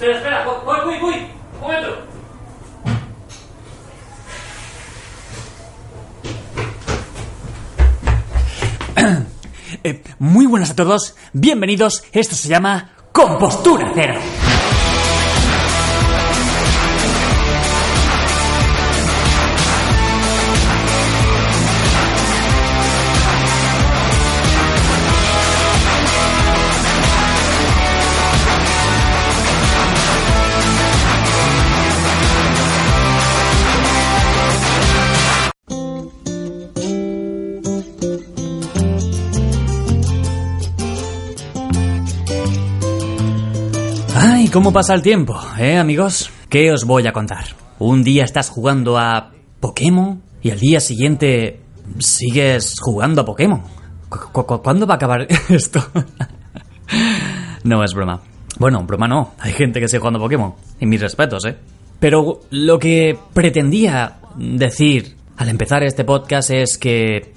Espera, espera, voy, voy, voy. Un momento. Eh, muy buenas a todos, bienvenidos. Esto se llama Compostura Cero. Ay, ¿cómo pasa el tiempo, eh, amigos? ¿Qué os voy a contar? Un día estás jugando a Pokémon y al día siguiente sigues jugando a Pokémon. ¿Cu- cu- ¿Cuándo va a acabar esto? no, es broma. Bueno, broma no. Hay gente que sigue jugando a Pokémon. Y mis respetos, ¿eh? Pero lo que pretendía decir al empezar este podcast es que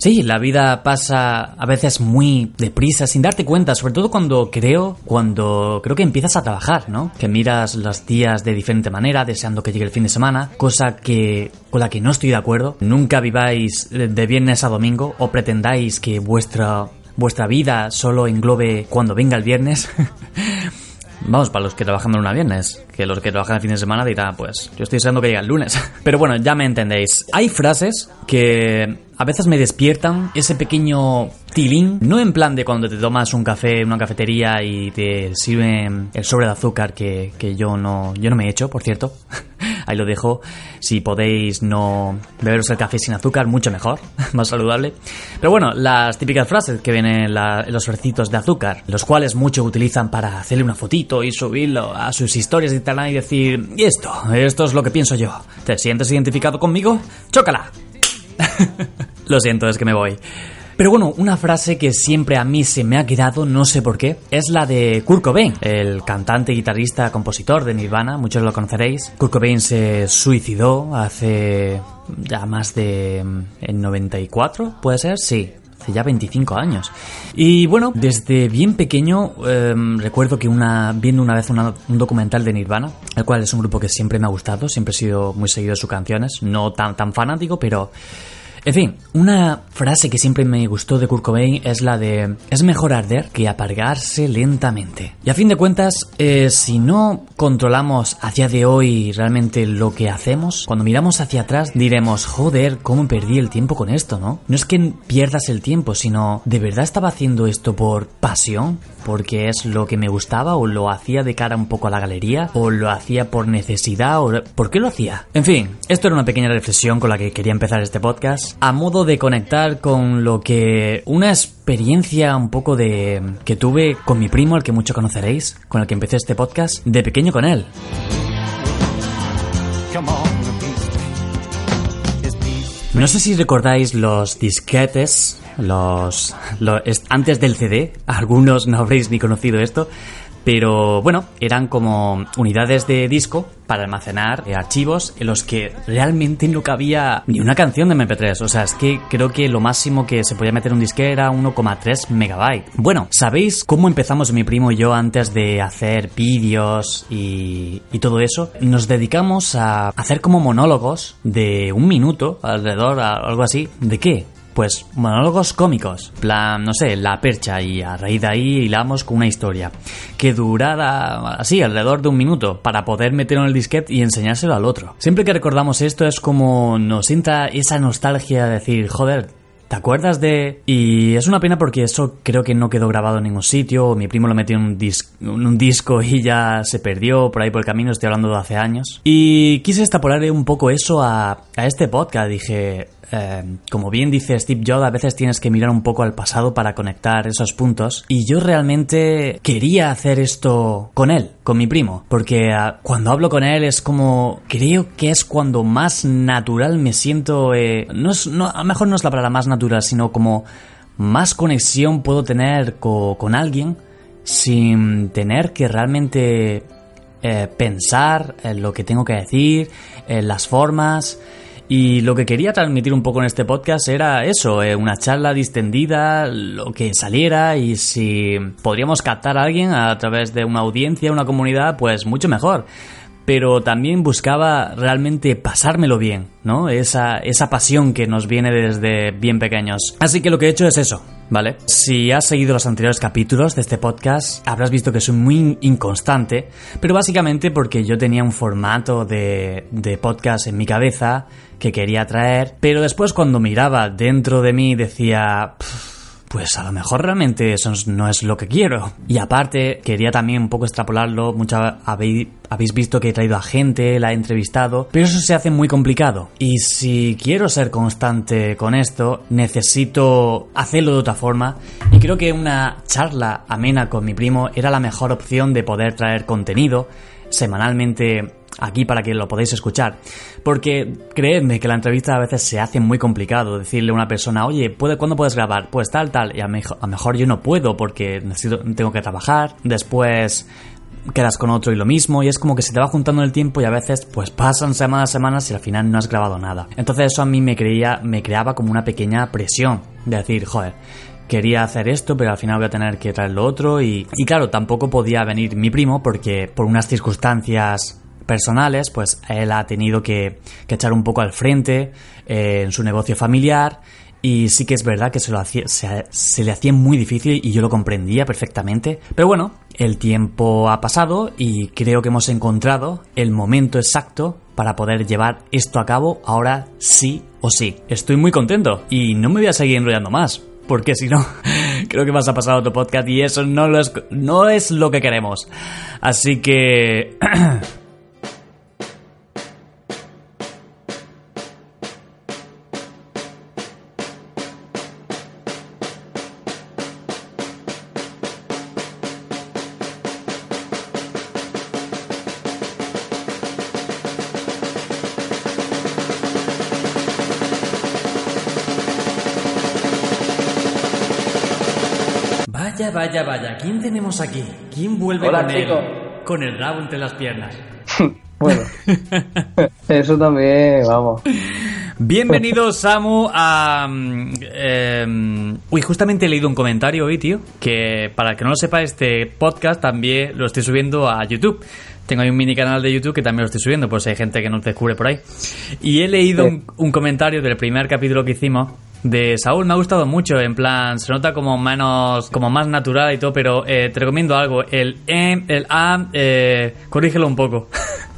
Sí, la vida pasa a veces muy deprisa, sin darte cuenta, sobre todo cuando creo, cuando creo que empiezas a trabajar, ¿no? Que miras los días de diferente manera, deseando que llegue el fin de semana, cosa que con la que no estoy de acuerdo. Nunca viváis de viernes a domingo o pretendáis que vuestra vuestra vida solo englobe cuando venga el viernes. Vamos, para los que trabajan de lunes a viernes, que los que trabajan el fin de semana dirán, pues yo estoy deseando que llegue el lunes. Pero bueno, ya me entendéis. Hay frases que a veces me despiertan ese pequeño tilín, no en plan de cuando te tomas un café en una cafetería y te sirven el sobre de azúcar que, que yo no yo no me he hecho, por cierto. Ahí lo dejo. Si podéis no beberos el café sin azúcar, mucho mejor, más saludable. Pero bueno, las típicas frases que vienen en, los recitos de azúcar, los cuales muchos utilizan para hacerle una fotito y subirlo a sus historias y tal y decir, y esto, esto es lo que pienso yo. ¿Te sientes identificado conmigo? ¡Chócala! Lo siento, es que me voy. Pero bueno, una frase que siempre a mí se me ha quedado, no sé por qué, es la de Kurt Cobain, el cantante, guitarrista, compositor de Nirvana, muchos lo conoceréis. Kurt Cobain se suicidó hace ya más de... mm, en 94, ¿puede ser? Sí, hace ya 25 años. Y bueno, desde bien pequeño em, recuerdo que una viendo una vez una- un documental de Nirvana, el cual es un grupo que siempre me ha gustado, siempre he sido muy seguido de sus canciones, no tan, tan fanático, pero... En fin, una frase que siempre me gustó de Kurt Cobain es la de es mejor arder que apagarse lentamente. Y a fin de cuentas, eh, si no controlamos a día de hoy realmente lo que hacemos, cuando miramos hacia atrás diremos, joder, cómo perdí el tiempo con esto, ¿no? No es que pierdas el tiempo, sino, ¿de verdad estaba haciendo esto por pasión? ¿Porque es lo que me gustaba? ¿O lo hacía de cara un poco a la galería? ¿O lo hacía por necesidad? ¿O por qué lo hacía? En fin, esto era una pequeña reflexión con la que quería empezar este podcast, a modo de conectar con lo que una experiencia un poco de que tuve con mi primo, el que mucho conoceréis, con el que empecé este podcast, de pequeño con él. No sé si recordáis los disquetes, los, lo- es- antes del CD, algunos no habréis ni conocido esto, pero bueno, eran como unidades de disco para almacenar eh, archivos en los que realmente no cabía ni una canción de MP3. O sea, es que creo que lo máximo que se podía meter en un disque era 1,3 megabyte. Bueno, ¿sabéis cómo empezamos mi primo y yo antes de hacer vídeos y, y todo eso? Nos dedicamos a hacer como monólogos de un minuto alrededor, a- algo así. ¿De qué? Pues monólogos cómicos, plan, no sé, la percha y a raíz de ahí hilamos con una historia que durara así, alrededor de un minuto, para poder meterlo en el disquete y enseñárselo al otro. Siempre que recordamos esto es como nos entra esa nostalgia de decir, joder, ¿Te acuerdas de...? Y es una pena porque eso creo que no quedó grabado en ningún sitio, mi primo lo metió en un, un disco y ya se perdió por ahí por el camino, estoy hablando de hace años. Y quise extrapolar un poco eso a, a este podcast, dije... eh, como bien dice Steve Jobs, a veces tienes que mirar un poco al pasado para conectar esos puntos. Y yo realmente quería hacer esto con él, con mi primo. Porque ah, cuando hablo con él es como... Creo que es cuando más natural me siento... eh, no es, a lo mejor no es la palabra más natural, sino como más conexión puedo tener co- con alguien sin tener que realmente eh, pensar en lo que tengo que decir, en las formas. Y lo que quería transmitir un poco en este podcast era eso, eh, una charla distendida, lo que saliera y si podríamos captar a alguien a través de una audiencia, una comunidad, pues mucho mejor pero también buscaba realmente pasármelo bien, ¿no? Esa, esa pasión que nos viene desde bien pequeños. Así que lo que he hecho es eso, ¿vale? Si has seguido los anteriores capítulos de este podcast, habrás visto que soy muy inconstante, pero básicamente porque yo tenía un formato de, de podcast en mi cabeza que quería traer, pero después cuando miraba dentro de mí decía... "Pff, pues a lo mejor realmente eso no es lo que quiero. Y aparte, quería también un poco extrapolarlo. Mucha, habéis, habéis visto que he traído a gente, la he entrevistado, pero eso se hace muy complicado. Y si quiero ser constante con esto, necesito hacerlo de otra forma. Y creo que una charla amena con mi primo era la mejor opción de poder traer contenido semanalmente aquí para que lo podáis escuchar. Porque creedme que la entrevista a veces se hace muy complicado decirle a una persona, oye, ¿puede, ¿cuándo puedes grabar? Pues tal, tal. Y a, lo mejor yo no puedo porque tengo que trabajar. Después quedas con otro y lo mismo y es como que se te va juntando el tiempo y a veces pues pasan semanas, semanas y al final no has grabado nada. Entonces eso a mí me creía, me creaba como una pequeña presión de decir, joder, quería hacer esto, pero al final voy a tener que traer lo otro y, y claro, tampoco podía venir mi primo porque por unas circunstancias personales, pues él ha tenido que, que echar un poco al frente eh, en su negocio familiar y sí que es verdad que se, lo hacía, se, le hacía muy difícil y yo lo comprendía perfectamente. Pero bueno, el tiempo ha pasado y creo que hemos encontrado el momento exacto para poder llevar esto a cabo ahora sí o sí. Estoy muy contento y no me voy a seguir enrollando más. Porque si no, creo que vas a pasar a otro podcast y eso no, lo es, no es lo que queremos. Así que... tenemos aquí? ¿Quién vuelve Hola, con, chico. el, con el rabo entre las piernas? Bueno, eso también, vamos. Bienvenido, Samu, a... em, uy, justamente he leído un comentario hoy, tío, que para el que no lo sepa, este podcast también lo estoy subiendo a YouTube. Tengo ahí un mini canal de YouTube que también lo estoy subiendo, por si hay gente que no te descubre por ahí. Y he leído Sí. un, un comentario del primer capítulo que hicimos de Saúl, me ha gustado mucho, en plan, se nota como menos, como más natural y todo, pero eh, te recomiendo algo, el M, el A, eh, corrígelo un poco.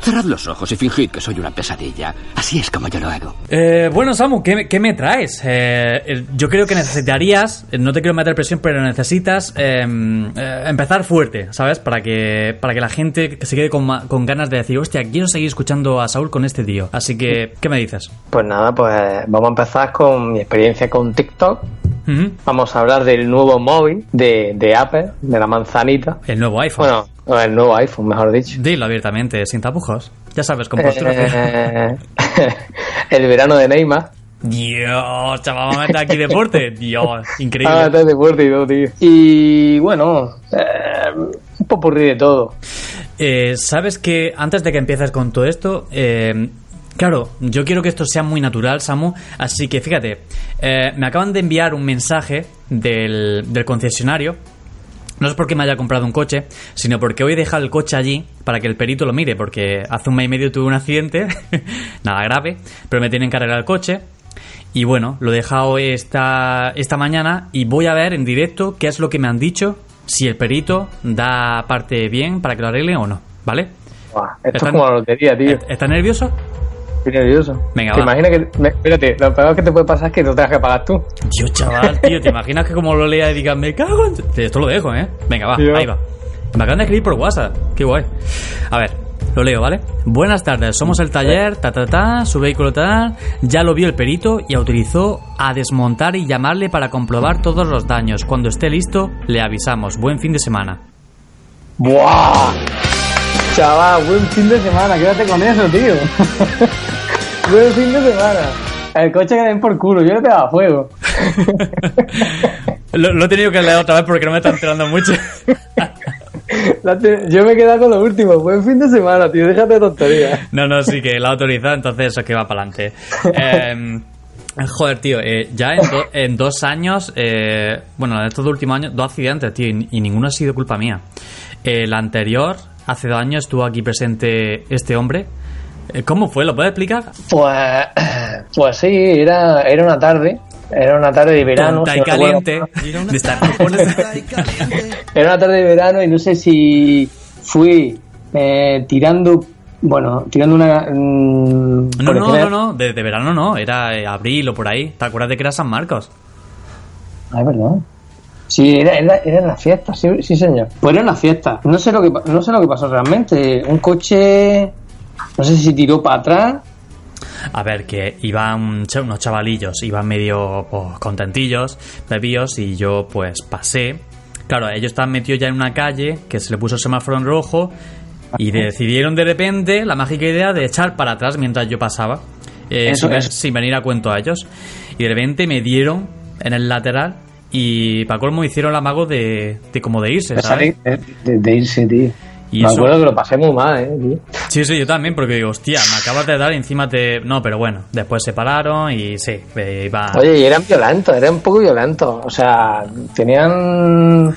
Cerrad los ojos y fingid que soy una pesadilla. Así es como yo lo hago. Eh, bueno, Samu, ¿qué, qué me traes? Eh, eh, yo creo que necesitarías, eh, no te quiero meter presión, pero necesitas eh, eh, empezar fuerte, ¿sabes? Para que, para que la gente que se quede con, con ganas de decir, hostia, quiero seguir escuchando a Saúl con este tío. Así que, ¿qué me dices? Pues nada, pues vamos a empezar con mi experiencia con TikTok. Vamos a hablar del nuevo móvil de, de Apple, de la manzanita. El nuevo iPhone. Bueno, o el nuevo iPhone, mejor dicho. Dilo abiertamente, sin tapujos. Ya sabes, con postura. Eh, el verano de Neymar. Dios, chaval, vamos a meter aquí deporte. Dios, increíble. Ah, deporte y todo, tío. Y bueno, eh, un popurrí de todo. Eh, Sabes que antes de que empieces con todo esto, eh, claro, yo quiero que esto sea muy natural, Samu. Así que fíjate, eh, me acaban de enviar un mensaje del, del concesionario. No es porque me haya comprado un coche, sino porque hoy he dejado el coche allí para que el perito lo mire, porque hace un mes y medio tuve un accidente, nada grave, pero me tienen que arreglar el coche. Y bueno, lo he dejado esta, esta mañana y voy a ver en directo qué es lo que me han dicho, si el perito da parte bien para que lo arregle o no, ¿vale? Esto es como la lotería, tío. ¿Estás nervioso? Estoy nervioso. Venga, ¿Te va. imaginas que... me- espérate, lo peor que te puede pasar es que no tengas que pagar tú. Tío, chaval, tío, ¿te imaginas que como lo lea y diga, me cago en... Esto lo dejo, ¿eh? Venga, va, Tío. ahí va. Me acaban de escribir por WhatsApp. Qué guay. A ver, lo leo, ¿vale? Buenas tardes, somos el taller, ta, ta, ta, su vehículo tal. Ya lo vio el perito y autorizó a desmontar y llamarle para comprobar todos los daños. Cuando esté listo, le avisamos. Buen fin de semana. ¡Buah! Chaval, buen fin de semana, quédate con eso, tío. buen fin de semana. El coche que den por culo, yo no te daba fuego. lo, lo he tenido que leer otra vez porque no me está enterando mucho. Yo me he quedado con lo último. Buen fin de semana, tío. Déjate de tonterías. No, no, sí que la ha autorizado, entonces eso es que va para adelante. Eh, joder, tío, eh, ya en, do- en dos años, eh, bueno, en estos dos últimos años, dos accidentes, tío, y, y ninguno ha sido culpa mía. El anterior, hace dos años, estuvo aquí presente este hombre. Eh, ¿Cómo fue? ¿Lo puedes explicar? Pues, pues sí, era, era una tarde. Era una tarde de verano. Tonta y caliente. Era una tarde de verano y no sé si fui eh, tirando. Bueno, tirando una. mm, No, no, no, no, de, de verano no, era eh, abril o por ahí. ¿Te acuerdas de que era San Marcos? Ah, es verdad. Sí, era, era, era en la fiesta, sí, sí, señor. Pues era en la fiesta. No sé lo que no sé lo que pasó realmente. Un coche, no sé si tiró para atrás. A ver, que iban unos chavalillos, iban medio pues, contentillos, bebidos, y yo pues pasé. Claro, ellos estaban metidos ya en una calle que se le puso el semáforo en rojo y decidieron de repente la mágica idea de echar para atrás mientras yo pasaba, eh, Eso sin, sin venir a cuento a ellos. Y de repente me dieron en el lateral y para colmo hicieron el amago de, de como de irse, de- de irse, tío. Y Me eso- acuerdo que lo pasé muy mal, eh. Sí, sí, yo también, porque digo, hostia, me acabas de dar y encima te... No, pero bueno, después se pararon y sí, eh, iba... Oye, y eran violentos, eran un poco violentos. O sea, tenían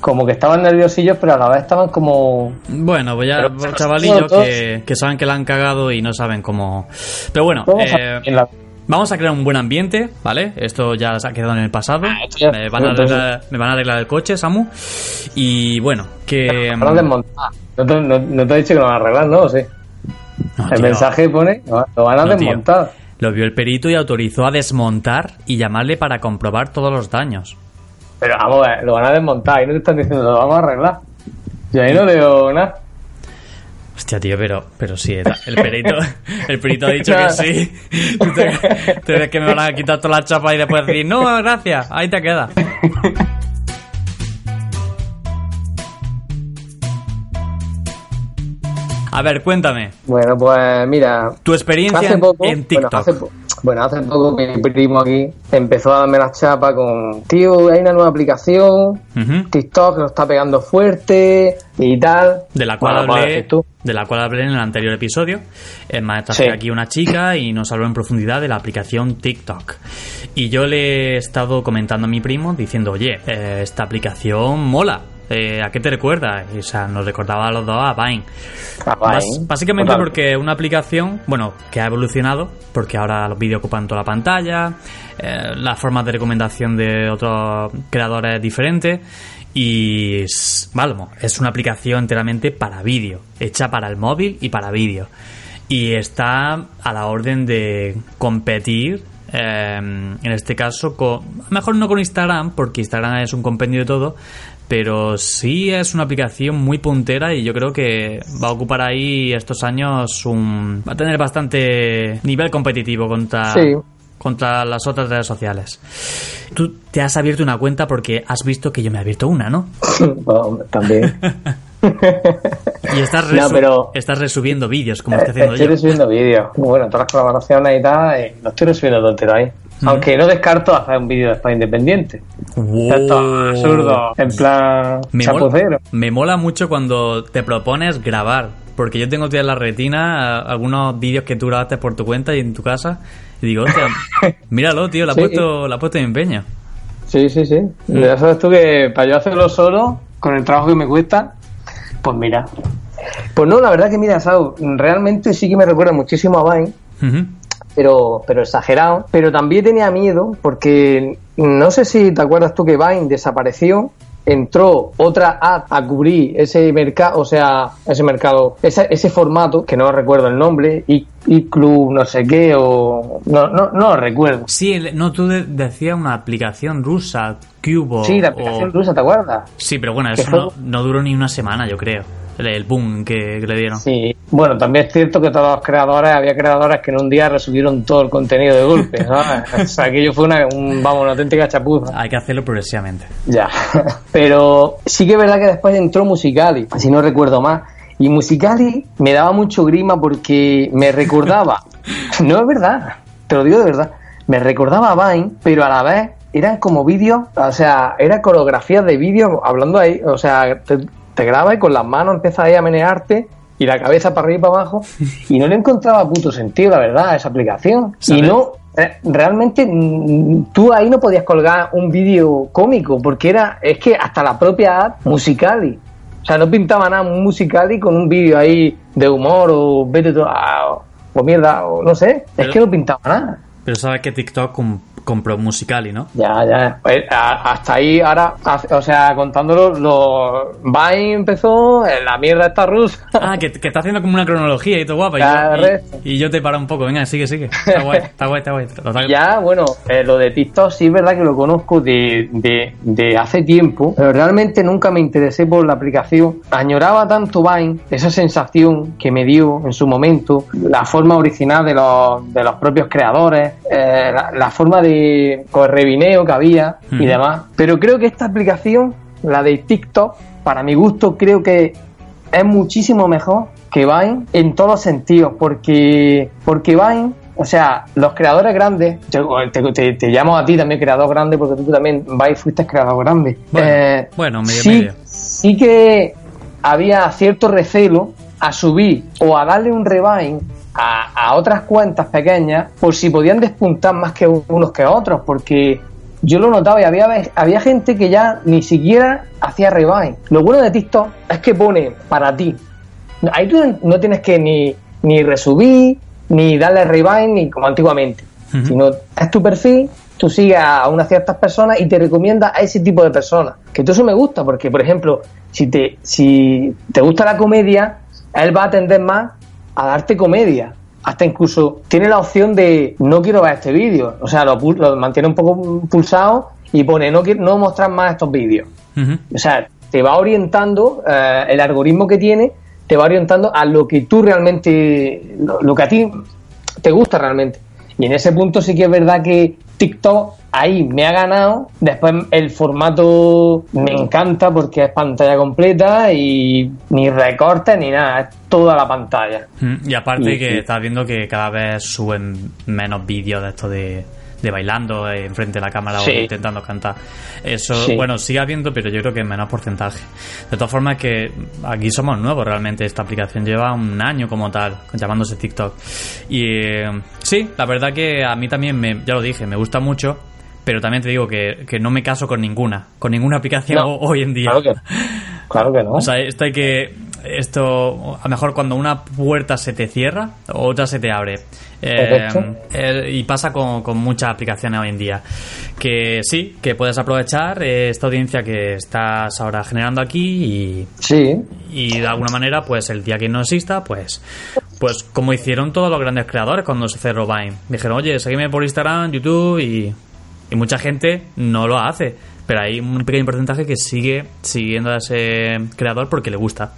como que estaban nerviosillos, pero a la vez estaban como. Bueno, pues ya chavalillos que, que saben que la han cagado y no saben cómo... Pero bueno, eh, en la- vamos a crear un buen ambiente, ¿vale? Esto ya se ha quedado en el pasado. Ah, ya- me, van a arreglar, me van a arreglar el coche, Samu. Y bueno, que... Van a desmontar. No te, no, no te he dicho que lo van a arreglar, ¿no? ¿O Sí. No, El tío, mensaje pone, lo van a tío. desmontar. Lo vio el perito y autorizó a desmontar y llamarle para comprobar todos los daños. Pero vamos lo van a desmontar y no te están diciendo, lo vamos a arreglar. Yo ahí no veo nada. Hostia, tío, pero, pero sí, el el perito, el perito ha dicho que sí. Tú te, te ves que me van a quitar toda la chapa y después decir, no, gracias, ahí te queda. A ver, cuéntame, Bueno, pues mira, tu experiencia hace en- poco, en TikTok. Bueno hace, po- bueno, hace poco mi primo aquí empezó a darme la chapa con, tío, hay una nueva aplicación, Ujú. TikTok que lo está pegando fuerte y tal. de la cual Bueno, pues, hablé tú. de la cual hablé en el anterior episodio es más está Sí. aquí una chica y nos habló en profundidad de la aplicación TikTok y yo le he estado comentando a mi primo diciendo oye eh, esta aplicación mola Eh, ¿a qué te recuerda? Y, o sea nos recordaba a los dos a Vine básicamente Total. porque una aplicación, bueno, que ha evolucionado, porque ahora los vídeos ocupan toda la pantalla, eh, las formas de recomendación de otros creadores diferentes y vamos, es una aplicación enteramente para vídeo, hecha para el móvil y para vídeo. Y está a la orden de competir, eh, en este caso, con, mejor no con Instagram, porque Instagram es un compendio de todo, pero sí es una aplicación muy puntera y yo creo que va a ocupar ahí estos años un... va a tener bastante nivel competitivo contra... Sí. Contra las otras redes sociales. Tú te has abierto una cuenta porque has visto que yo me he abierto una, ¿no? Bueno, también. Y estás, No, resu- pero- estás resubiendo vídeos como estoy haciendo estoy yo. resubiendo vídeos. Bueno, todas las colaboraciones y tal, eh, lo estoy resubiendo todo entero ahí. Aunque no descarto hacer un vídeo después independiente. Wow. Esto absurdo, en plan Me mola, me mola mucho cuando te propones grabar. Porque yo tengo tía en la retina algunos vídeos que tú grabaste por tu cuenta y en tu casa. Y digo, hostia, míralo, tío, la ha Sí. puesto, la ha puesto en empeño. Sí, sí, sí. Mm. Ya sabes tú que para yo hacerlo solo, con el trabajo que me cuesta, pues mira. Pues no, la verdad que mira, Sao, realmente sí que me recuerda muchísimo a Vine, pero, pero exagerado. Pero también tenía miedo porque no sé si te acuerdas tú que Vine desapareció. Entró otra app a cubrir ese mercado, o sea, ese mercado, ese, ese formato, que no recuerdo el nombre, y, y Club no sé qué, o. No, no, no lo recuerdo. Sí, el- no, tú de- decías una aplicación rusa, Cubo. Sí, la o- aplicación rusa, ¿te acuerdas? Sí, pero bueno, eso no duró ni una semana, yo creo. El, boom que, que le dieron. Sí, bueno, también es cierto que todos los creadores, había creadores que en un día resubieron todo el contenido de golpe, ¿sabes? O sea, aquello fue una, un, vamos, una auténtica chapuza. Hay que hacerlo progresivamente. Ya. Pero sí que es verdad que después entró Musicali, si no recuerdo más. Y Musicali me daba mucho grima porque me recordaba, no es verdad, te lo digo de verdad, me recordaba a Vine, pero a la vez eran como vídeos, o sea, era coreografías de vídeos hablando ahí, o sea, te- te graba y con las manos empiezas ahí a menearte y la cabeza para arriba y para abajo. Y no le encontraba puto sentido, la verdad, a esa aplicación. Y no, eh, realmente mm, tú ahí no podías colgar un vídeo cómico porque era, es que hasta la propia app Musicali. O sea, no pintaba nada un Musicali con un vídeo ahí de humor o vete tú a- o mierda, o no sé. Pero- es que no pintaba nada. Pero sabes que TikTok compró Musicali, ¿no? Ya, ya. Pues, a- hasta ahí, ahora, o sea, contándolo, lo, Vine empezó, eh, la mierda está rusa. Ah, que, que está haciendo como una cronología y todo guapa. Y, yo, y- y yo te paro un poco. Venga, sigue, sigue. Está guay, está guay, está guay. Total- Ya, bueno, eh, lo de TikTok sí es verdad que lo conozco de, de, de hace tiempo, pero realmente nunca me interesé por la aplicación. Añoraba tanto Vine, esa sensación que me dio en su momento, la forma original de los, de los propios creadores, eh, la, la forma de correvineo que había y demás. Pero creo que esta aplicación, la de TikTok, para mi gusto, creo que es muchísimo mejor que Vine en todos los sentidos, porque, porque Vine, o sea, los creadores grandes, yo te, te- te llamo a ti también creador grande, porque tú también, Vine, fuiste creador grande. Bueno, Eh, bueno, medio, sí, medio. sí que había cierto recelo a subir o a darle un rebind a, a otras cuentas pequeñas por si podían despuntar más que unos que otros, porque yo lo notaba y había, había gente que ya ni siquiera hacía rebind. Lo bueno de TikTok es que pone para ti. Ahí tú no tienes que ni, ni resubir, ni darle rebind, ni como antiguamente. Sino es tu perfil, tú sigues a unas ciertas personas y te recomienda a ese tipo de personas. Que todo eso me gusta, porque, por ejemplo, si te, si te gusta la comedia, él va a tender más a darte comedia. Hasta incluso tiene la opción de no quiero ver este vídeo. O sea, lo, mantiene un poco pulsado y pone no, quiero, no mostrar más estos vídeos. O sea, te va orientando, eh, el algoritmo que tiene, te va orientando a lo que tú realmente, lo, lo que a ti te gusta realmente. Y en ese punto sí que es verdad que TikTok ahí me ha ganado. Después el formato me encanta porque es pantalla completa y ni recortes ni nada, es toda la pantalla. Mm, Y aparte Y- que y- estás viendo que cada vez suben menos vídeos de esto de, de bailando eh, enfrente de la cámara Sí. o intentando cantar. Eso, Sí. bueno, sigue habiendo, pero yo creo que en menor porcentaje. De todas formas que aquí somos nuevos realmente. Esta aplicación lleva un año como tal, llamándose TikTok. Y eh, sí, la verdad que a mí también, me, ya lo dije, me gusta mucho. Pero también te digo que, que no me caso con ninguna, con ninguna aplicación No, hoy en día. Claro que, claro que no. O sea, esto hay que. Esto, a lo mejor cuando una puerta se te cierra, otra se te abre. Eh, eh, y pasa con, con muchas aplicaciones hoy en día. Que sí, que puedes aprovechar esta audiencia que estás ahora generando aquí y, sí, y de alguna manera, pues el día que no exista, pues. Pues como hicieron todos los grandes creadores cuando se cerró Vine. Dijeron, oye, seguime por Instagram, YouTube y. Y mucha gente no lo hace. Pero hay un pequeño porcentaje que sigue siguiendo a ese creador porque le gusta.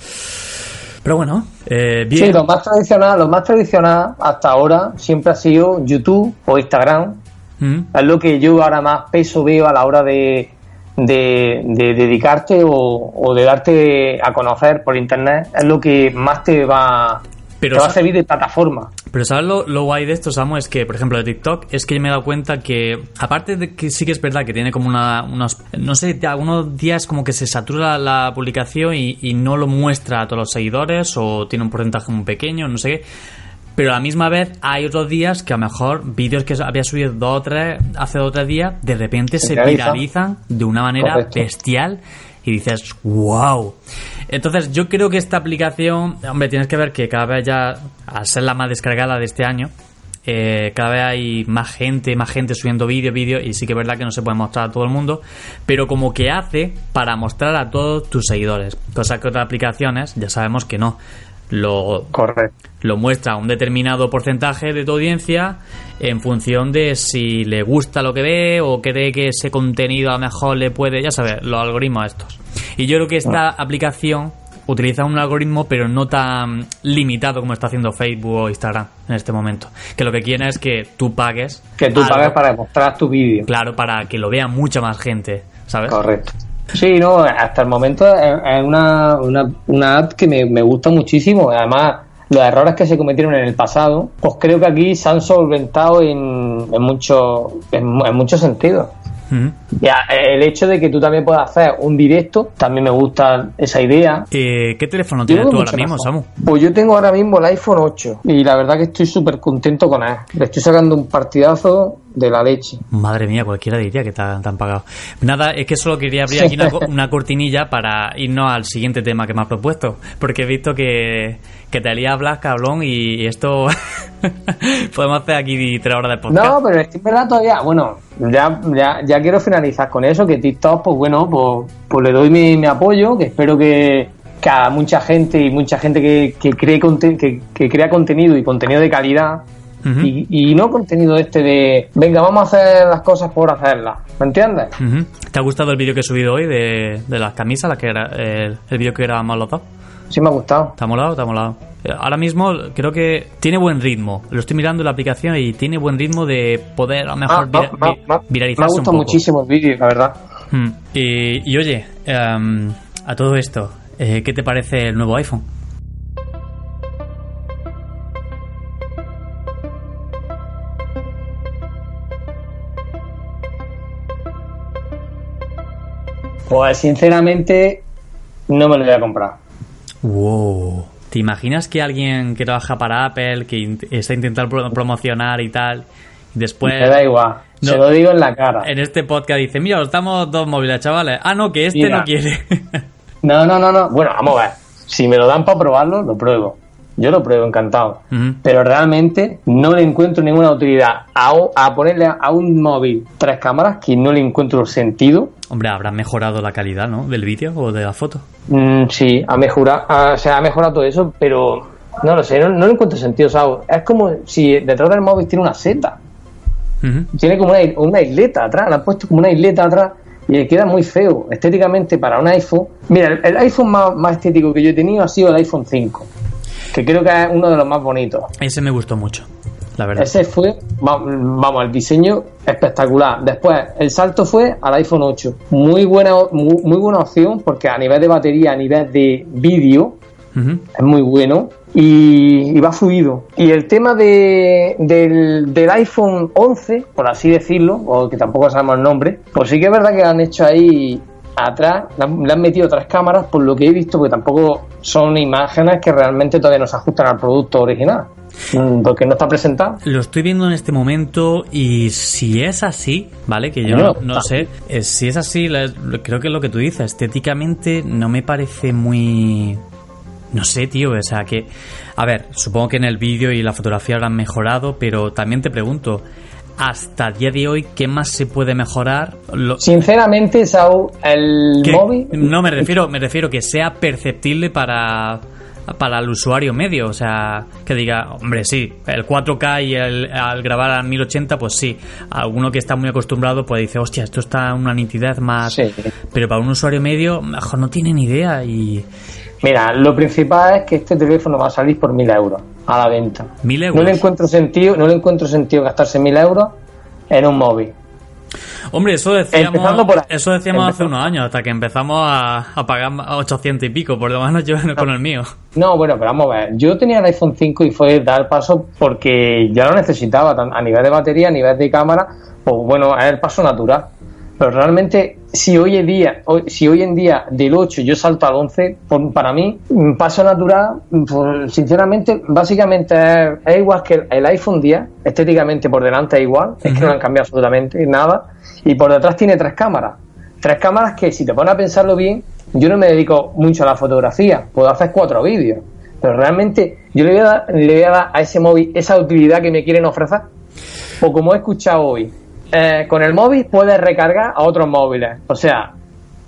Pero bueno, eh, bien. Sí, lo más tradicional, lo más tradicional hasta ahora siempre ha sido YouTube o Instagram. Mm, Es lo que yo ahora más peso veo a la hora de, de, de dedicarte o, o de darte a conocer por internet. Es lo que más te va, Pero te va a servir de plataforma. Pero ¿sabes lo, lo guay de esto, Samu? Es que, por ejemplo, de TikTok, es que yo me he dado cuenta que, aparte de que sí que es verdad que tiene como una, unos, no sé, algunos días como que se satura la, publicación y, y no lo muestra a todos los seguidores o tiene un porcentaje muy pequeño, no sé qué. Pero a la misma vez hay otros días que a lo mejor vídeos que había subido dos o tres, hace dos o tres días, de repente Se se viralizan. viralizan de una manera Correcto. bestial y dices, wow. Entonces, yo creo que esta aplicación, hombre, tienes que ver que cada vez ya, al ser la más descargada de este año, eh, cada vez hay más gente, más gente subiendo vídeos, vídeos, y sí que es verdad que no se puede mostrar a todo el mundo, pero como que hace para mostrar a todos tus seguidores, cosa que otras aplicaciones ya sabemos que no. Lo, Correcto. lo muestra un determinado porcentaje de tu audiencia en función de si le gusta lo que ve o cree que ese contenido a lo mejor le puede, ya sabes, los algoritmos estos. Y yo creo que esta aplicación utiliza un algoritmo pero no tan limitado como está haciendo Facebook o Instagram en este momento. Que lo que quiere es que tú pagues. Que tú algo, pagues para mostrar tu vídeo. Claro, para que lo vea mucha más gente, ¿sabes? Correcto. Sí, no, hasta el momento es, una, una, una app que me, me gusta muchísimo. Además, los errores que se cometieron en el pasado, pues creo que aquí se han solventado en, en muchos en, mu- en muchos sentidos. Ujú. Ya, el hecho de que tú también puedas hacer un directo, también me gusta esa idea. Eh, ¿Qué teléfono tienes tú ahora mucho mismo. Samu? Pues yo tengo ahora mismo el iPhone 8 y la verdad que estoy súper contento con él. Le estoy sacando un partidazo de la leche. Madre mía, cualquiera diría que te han, te han pagado. Nada, es que solo quería abrir aquí una, co- una cortinilla para irnos al siguiente tema que me has propuesto. Porque he visto que, que te lías hablas, cabrón, y esto. Podemos hacer aquí tres horas de podcast. No, pero es que en verdad todavía, bueno, ya, ya, ya quiero finalizar con eso, que TikTok, pues bueno, pues, pues le doy mi, mi apoyo, que espero que, que a mucha gente y mucha gente que, que, cree que, que crea contenido y contenido de calidad, Y, y no contenido este de, venga, vamos a hacer las cosas por hacerlas, ¿me entiendes? ¿Te ha gustado el vídeo que he subido hoy de, de las camisas, la que era, el, el vídeo que grabamos los dos? Sí me ha gustado. ¿Te ha molado? ¿Te ha molado? Eh, Ahora mismo creo que tiene buen ritmo. Lo estoy mirando en la aplicación y tiene buen ritmo de poder a lo mejor Ah, vira- ma- vi- ma- me ha viralizarse un gustado poco. muchísimo el vídeo, la verdad. Mm. Y, y oye, em, a todo esto, eh, ¿qué te parece el nuevo iPhone? Pues sinceramente, no me lo voy a comprar. Wow. ¿Te imaginas que alguien que trabaja para Apple, que está intentando pro- promocionar y tal, y después Me da igual, no. se lo digo en la cara. en este podcast dice, mira, os damos dos móviles, chavales. Ah, no, que este Mira. no quiere. No, no, no, no. Bueno, vamos a ver. Si me lo dan para probarlo, lo pruebo. Yo lo pruebo, encantado. Pero realmente no le encuentro ninguna utilidad a, o- a ponerle a un móvil tres cámaras que no le encuentro sentido. Hombre, habrá mejorado la calidad, ¿no? Del vídeo o de la foto. Mm, sí, ha mejorado, ah, o sea, ha mejorado todo eso, pero no lo sé, no, no le encuentro sentido. ¿sabes? Es como si detrás del móvil tiene una seta. Tiene como una, una isleta atrás, le han puesto como una isleta atrás y le queda muy feo estéticamente para un iPhone. Mira, el, el iPhone más, más estético que yo he tenido ha sido el iPhone 5, que creo que es uno de los más bonitos. Ese me gustó mucho, la verdad. Ese fue, va- vamos, el diseño espectacular. Después, el salto fue al iPhone 8. Muy buena, muy, muy buena opción porque a nivel de batería, a nivel de vídeo, es muy bueno y, y va fluido. Y el tema de, del, del iPhone 11, por así decirlo, o que tampoco sabemos el nombre, pues sí que es verdad que han hecho ahí atrás, le han, le han metido otras cámaras, por lo que he visto, porque tampoco son imágenes que realmente todavía no se ajustan al producto original, mm, porque no está presentado. Lo estoy viendo en este momento y si es así, ¿vale? Que yo No, no, sé. eh, si es así, creo que es lo que tú dices. Estéticamente no me parece muy... No sé, tío. O sea, que... A ver, supongo que en el vídeo y la fotografía habrán mejorado, pero también te pregunto, hasta el día de hoy, ¿qué más se puede mejorar? Lo- Sinceramente, Saúl, el que- móvil... No, me refiero, me refiero que sea perceptible para para el usuario medio, o sea, que diga, hombre, sí, el 4K y el, al grabar a 1080, pues sí, alguno que está muy acostumbrado pues dice, hostia, esto está a una nitidez más, Sí. pero para un usuario medio, mejor no tiene ni idea y Mira, lo principal es que este teléfono va a salir por mil euros a la venta. mil No euros. le encuentro sentido, no le encuentro sentido gastarse mil euros en un móvil. Hombre, eso decíamos, por eso decíamos hace unos años, hasta que empezamos a, a pagar 800 y pico, por lo menos yo con el mío. No, bueno, pero vamos a ver. Yo tenía el iPhone 5 y fue dar paso porque ya lo necesitaba, a nivel de batería, a nivel de cámara, pues bueno, es el paso natural. Pero realmente, si hoy en día, hoy- si hoy en día del 8 yo salto al 11, por- para mí, un paso natural, pues, sinceramente, básicamente es, es igual que el, el iPhone 10, estéticamente por delante es igual, es que no han cambiado absolutamente nada, y por detrás tiene tres cámaras. Tres cámaras que, si te pones a pensarlo bien, yo no me dedico mucho a la fotografía, puedo hacer cuatro vídeos, pero realmente yo le voy a dar, le voy a, dar a ese móvil esa utilidad que me quieren ofrecer. O como he escuchado hoy, eh, con el móvil puedes recargar a otros móviles. O sea,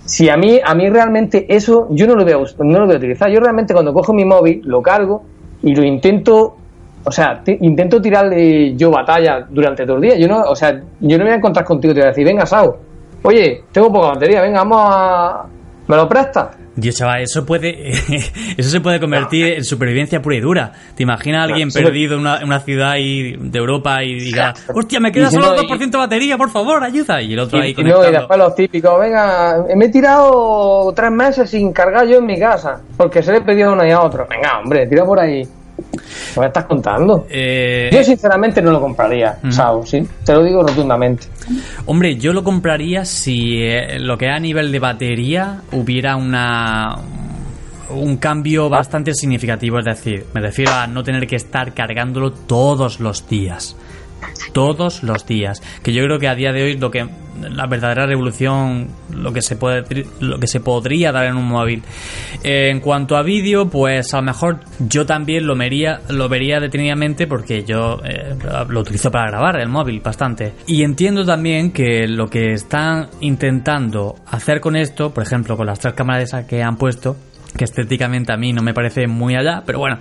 si a mí, a mí realmente eso yo no lo voy a, no lo voy a utilizar. Yo realmente cuando cojo mi móvil, lo cargo y lo intento, o sea, intento tirarle yo batalla durante todo el día. Yo no, o sea, yo no me voy a encontrar contigo te voy a decir, venga, Sao, oye, tengo poca batería, venga, vamos a... ¿Me lo prestas? Dios, chaval, eso puede, eso se puede convertir en supervivencia pura y dura. ¿Te imaginas a alguien sí. perdido en una, en una ciudad y- de Europa y diga, hostia, me Y queda solo no, 2% de batería, por favor, ayuda? Y el otro ahí Y, no, y conectando. después los típicos, venga, me he tirado tres meses sin cargar yo en mi casa, porque se le he pedido a uno y a otro. Venga, hombre, tira por ahí. ¿Qué me estás contando? Eh, Yo sinceramente no lo compraría, Sao, sí. Te lo digo rotundamente. Hombre, yo lo compraría si eh, lo que a nivel de batería hubiera una un cambio bastante significativo, es decir, me refiero a no tener que estar cargándolo todos los días. Todos los días. Que yo creo que a día de hoy lo que la verdadera revolución, lo que se puede lo que se podría dar en un móvil. Eh, en cuanto a vídeo, pues a lo mejor yo también lo vería, lo vería detenidamente porque yo eh, lo utilizo para grabar el móvil bastante. Y entiendo también que lo que están intentando hacer con esto, por ejemplo, con las tres cámaras esas que han puesto, que estéticamente a mí no me parece muy allá, pero bueno,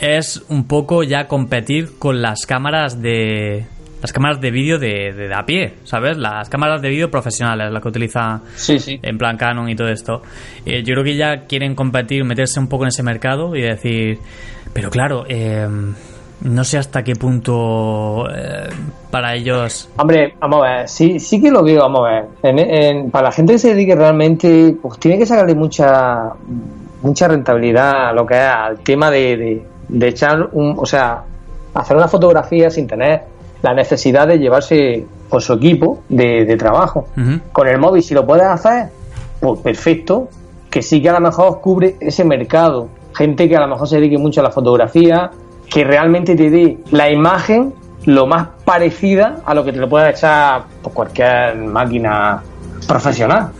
es un poco ya competir con las cámaras de las cámaras de vídeo de, de, a pie, ¿sabes? Las cámaras de vídeo profesionales, las que utiliza Sí, sí. en plan Canon y todo esto. Eh, yo creo que ya quieren competir, meterse un poco en ese mercado y decir, pero claro, eh, no sé hasta qué punto eh, para ellos... Hombre, vamos a ver, sí, sí que lo veo, vamos a ver. En- en- para la gente que se dedique realmente, pues tiene que sacarle mucha mucha rentabilidad lo que es al tema de, de, de echar un, o sea, hacer una fotografía sin tener la necesidad de llevarse por su equipo de, de trabajo. Con el móvil, si lo puedes hacer, pues perfecto, que sí que a lo mejor cubre ese mercado. Gente que a lo mejor se dedique mucho a la fotografía, que realmente te dé la imagen lo más parecida a lo que te lo pueda echar por cualquier máquina profesional.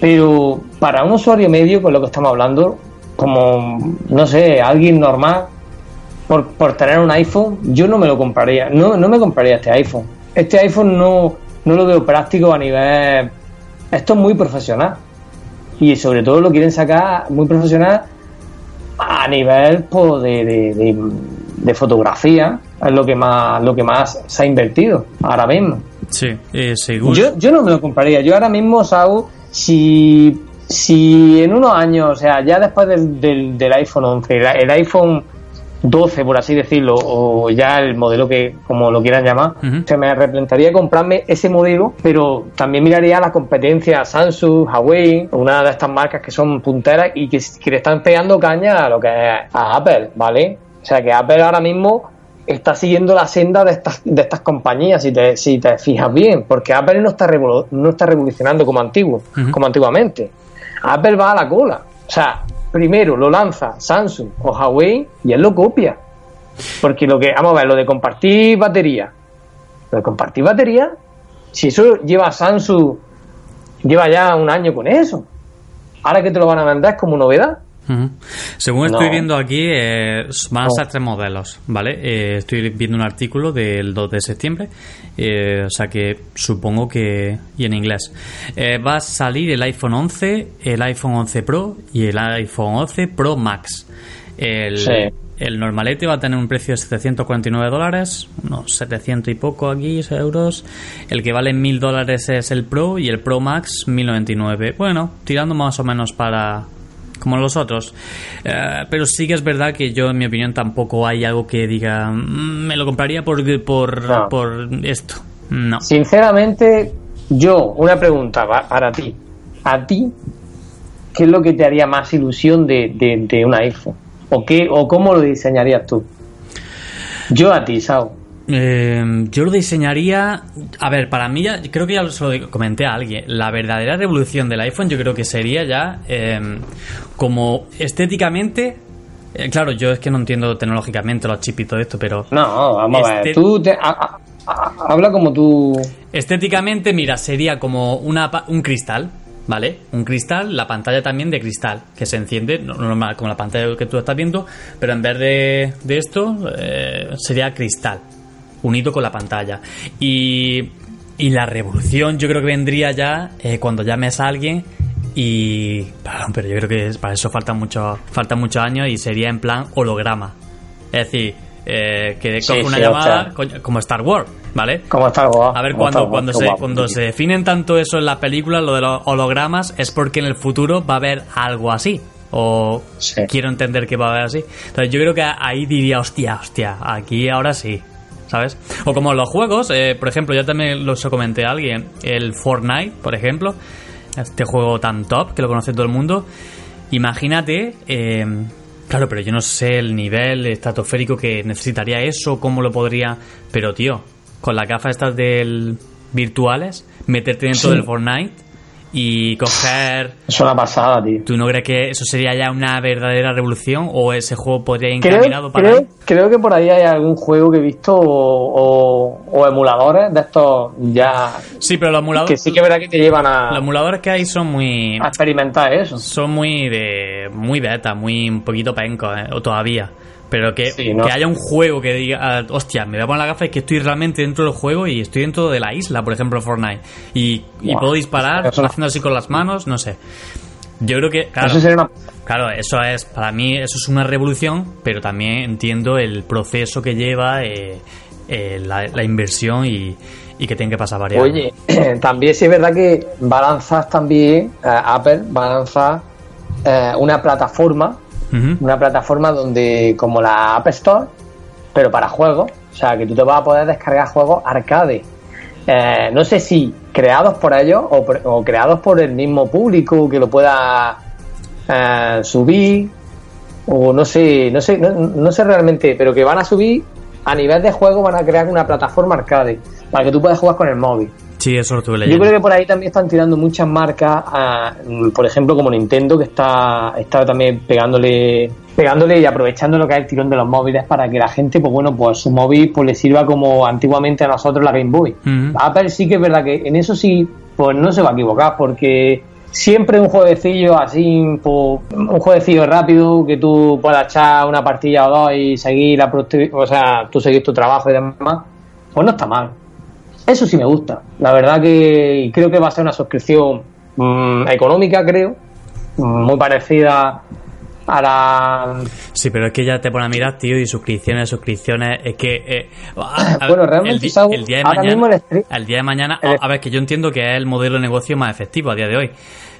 Pero para un usuario medio, con lo que estamos hablando, como, no sé, alguien normal, por, por tener un iPhone, yo no me lo compraría. No, no me compraría este iPhone. Este iPhone no, no lo veo práctico a nivel... Esto es muy profesional. Y sobre todo lo quieren sacar muy profesional a nivel pues, de, de, de- de fotografía. Es lo que más, lo que más se ha invertido ahora mismo. Sí, eh, según... Yo, yo no me lo compraría. Yo ahora mismo, Sau, si, si en unos años, o sea, ya después del, del, del iPhone 11, el, el iPhone 12, por así decirlo, o ya el modelo que, como lo quieran llamar, se me replantearía comprarme ese modelo, pero también miraría la competencia Samsung, Huawei, una de estas marcas que son punteras y que, que le están pegando caña a lo que es a Apple, ¿vale? O sea que Apple ahora mismo está siguiendo la senda de estas, de estas compañías, si te, si te fijas bien, porque Apple no está, revolu- no está revolucionando como antiguo, como antiguamente. Apple va a la cola. O sea, primero lo lanza Samsung o Huawei y él lo copia. Porque lo que, vamos a ver, lo de compartir batería. Lo de compartir batería, si eso lleva Samsung, lleva ya un año con eso. Ahora que te lo van a vender como novedad. Según No. estoy viendo aquí, eh, van a No. ser tres modelos, ¿vale? Eh, estoy viendo un artículo del 2 de septiembre, eh, o sea que supongo que... y en inglés. Eh, va a salir el iPhone 11, el iPhone 11 Pro y el iPhone 11 Pro Max. El, Sí. el normalete va a tener un precio de 749 dólares, unos 700 y poco aquí euros. El que vale 1000 dólares es el Pro y el Pro Max 1099. Bueno, tirando más o menos para como los otros. Eh, pero sí que es verdad que yo, en mi opinión, tampoco hay algo que diga "Mm, me lo compraría por, por, No. por esto. No. Sinceramente, yo, una pregunta pa- para ti. ¿A ti qué es lo que te haría más ilusión de, de- de un iPhone? ¿O, qué, ¿O cómo lo diseñarías tú? Yo a ti, Sao. Eh, yo lo diseñaría. A ver, para mí, ya, creo que ya se lo comenté a alguien. La verdadera revolución del iPhone, yo creo que sería ya eh, como estéticamente. eh, claro, yo es que no entiendo tecnológicamente los chips y todo esto, pero No, vamos a ver. Este- Tú te- a- a- a- habla como tú. estéticamente, mira, sería como una, un cristal, ¿vale? Un cristal, la pantalla también de cristal, que se enciende, no- normal, como la pantalla que tú estás viendo, pero en vez de, de esto, eh, sería cristal, unido con la pantalla. Y, y la revolución yo creo que vendría ya eh, cuando llames a alguien y... Perdón, pero yo creo que para eso falta mucho, falta muchos años y sería en plan holograma. Es decir, eh, que Sí, coge una sí, llamada como Star Wars, ¿vale? ¿Cómo está guapo? A ver, ¿Cómo cuando, cuando, se, cuando se definen tanto eso en las películas, lo de los hologramas, es porque en el futuro va a haber algo así. O Sí. quiero entender que va a haber así. Entonces yo creo que ahí diría, hostia, hostia, aquí ahora sí. ¿Sabes? O como los juegos, eh, por ejemplo, yo también lo comenté a alguien, el Fortnite, por ejemplo, este juego tan top que lo conoce todo el mundo. Imagínate eh, Claro, pero yo no sé el nivel estratosférico que necesitaría eso, cómo lo podría. Pero, tío, con las gafas estas del virtuales, meterte dentro Sí. del Fortnite y coger. Es una pasada, tío. ¿Tú no crees que eso sería ya una verdadera revolución? ¿O ese juego podría ir Creo, encaminado para creo, creo que por ahí hay algún juego que he visto o, o- o emuladores de estos ya Sí, pero los que emuladores, sí que verdad que te llevan a, los emuladores que hay son muy. a experimentar eso. Son muy de. Muy beta, muy un poquito penco, ¿eh? o todavía. Pero que, Sí, ¿no? que haya un juego que diga, ah, hostia, me voy a poner la gafa y que estoy realmente dentro del juego y estoy dentro de la isla, por ejemplo, Fortnite. Y, y puedo disparar haciendo así con las manos, no sé. Yo creo que, claro, Eso sería una claro, eso es, para mí, eso es una revolución, pero también entiendo el proceso que lleva eh, eh, la, la inversión y, y que tiene que pasar varias. Oye, también sí es verdad que lanzar también, eh, Apple va a lanzar eh, una plataforma, Una plataforma donde, como la App Store, pero para juegos, o sea, que tú te vas a poder descargar juegos arcade. Eh, no sé si creados por ellos o creados por el mismo público que lo pueda eh, subir o no sé, no sé, no, no sé realmente, pero que van a subir a nivel de juego van a crear una plataforma arcade para que tú puedas jugar con el móvil. Sí, eso lo estuve Yo leyendo. creo que por ahí también están tirando muchas marcas, a, por ejemplo, como Nintendo, que está, está también pegándole pegándole y aprovechando lo que es el tirón de los móviles para que la gente, pues bueno, pues su móvil pues le sirva como antiguamente a nosotros la Game Boy. Apple sí que es verdad que en eso sí, pues no se va a equivocar, porque siempre un jueguecillo así, pues, un jueguecillo rápido que tú puedas echar una partida o dos y seguir la o sea, tú seguir tu trabajo y demás, pues no está mal. Eso sí me gusta. La verdad que creo que va a ser una suscripción mm, económica, creo, mm, muy parecida a la Sí, pero es que ya te pone a mirar, tío, y suscripciones, suscripciones, es que... eh, a- a- Bueno, realmente, el día de Ahora mañana, mismo el el día de mañana, el- a ver, que yo entiendo que es el modelo de negocio más efectivo a día de hoy,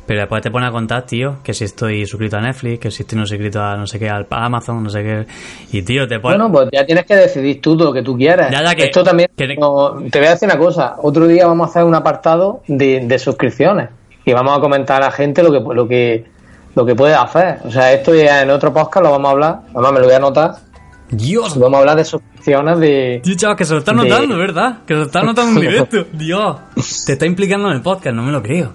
pero después te pone a contar, tío, que si estoy suscrito a Netflix, que si estoy no suscrito a no sé qué, al a Amazon, no sé qué, y tío, te pone... Bueno, pues ya tienes que decidir tú lo que tú quieras. Ya, ya que- Esto también. que- no, te voy a decir una cosa. Otro día vamos a hacer un apartado de, de suscripciones y vamos a comentar a la gente lo que lo que lo que puede hacer. O sea, esto ya en otro podcast lo vamos a hablar. Además, me lo voy a anotar. Dios, Vamos a hablar de suscripciones de. tío, chaval, que se lo está de- notando, ¿verdad? Que se lo está notando en directo. Dios, te está implicando en el podcast, no me lo creo.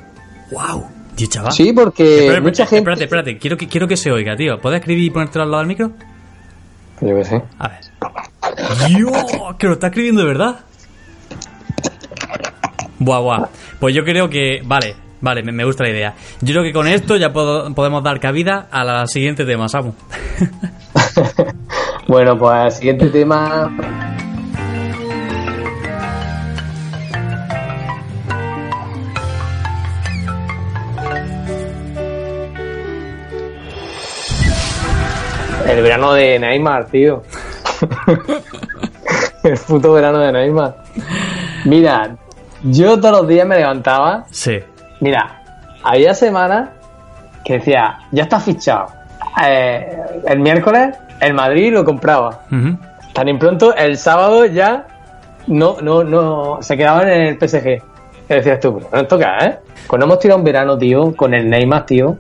Wow, tío, chaval. Sí, porque Espera, mucha gente. Espérate, espérate, quiero que, quiero que se oiga, tío. ¿Puedes escribir y ponértelo al lado del micro? Yo qué sé. A ver. Dios, que lo está escribiendo de verdad. Buah, buah. Pues yo creo que. Vale, vale, me, me gusta la idea. Yo creo que con esto ya puedo- podemos dar cabida a la siguiente tema, Samu. Bueno, pues el siguiente tema. El verano de Neymar, tío. el puto verano de Neymar. Mira, yo todos los días me levantaba. Sí. Mira, había semanas que decía, ya está fichado. Eh, el miércoles, el Madrid lo compraba. Ujú. Tan en pronto, el sábado ya no, no, no, se quedaban en el PSG. ¿Qué decías tú? Pero no toca, ¿eh? Cuando hemos tirado un verano, tío, con el Neymar, tío,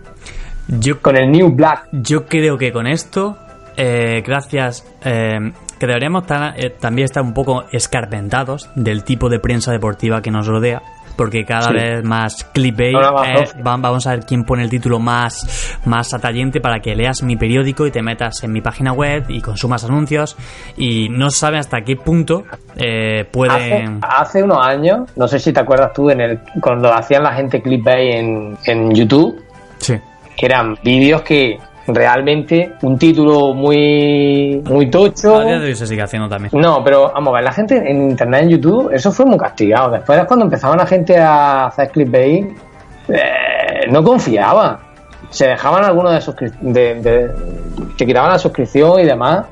Yo, con el New Black. yo creo que con esto, eh, gracias, eh, que deberíamos ta- eh, también estar un poco escarpentados del tipo de prensa deportiva que nos rodea. Porque cada Sí. vez más clickbait, eh, vamos a ver quién pone el título más, más atrayente para que leas mi periódico y te metas en mi página web y consumas anuncios. Y no sabe hasta qué punto eh, Hace, pueden... hace unos años, no sé si te acuerdas tú, en el, cuando hacían la gente clickbait en, en YouTube, Sí. que eran vídeos que realmente un título muy, muy tocho. A día de hoy se sigue haciendo también. No, pero vamos a ver, la gente en internet, en YouTube, eso fue muy castigado. Después es cuando empezaban la gente a hacer clickbait, eh, no confiaba. Se dejaban algunos de suscri- de, de- te quitaban la suscripción y demás.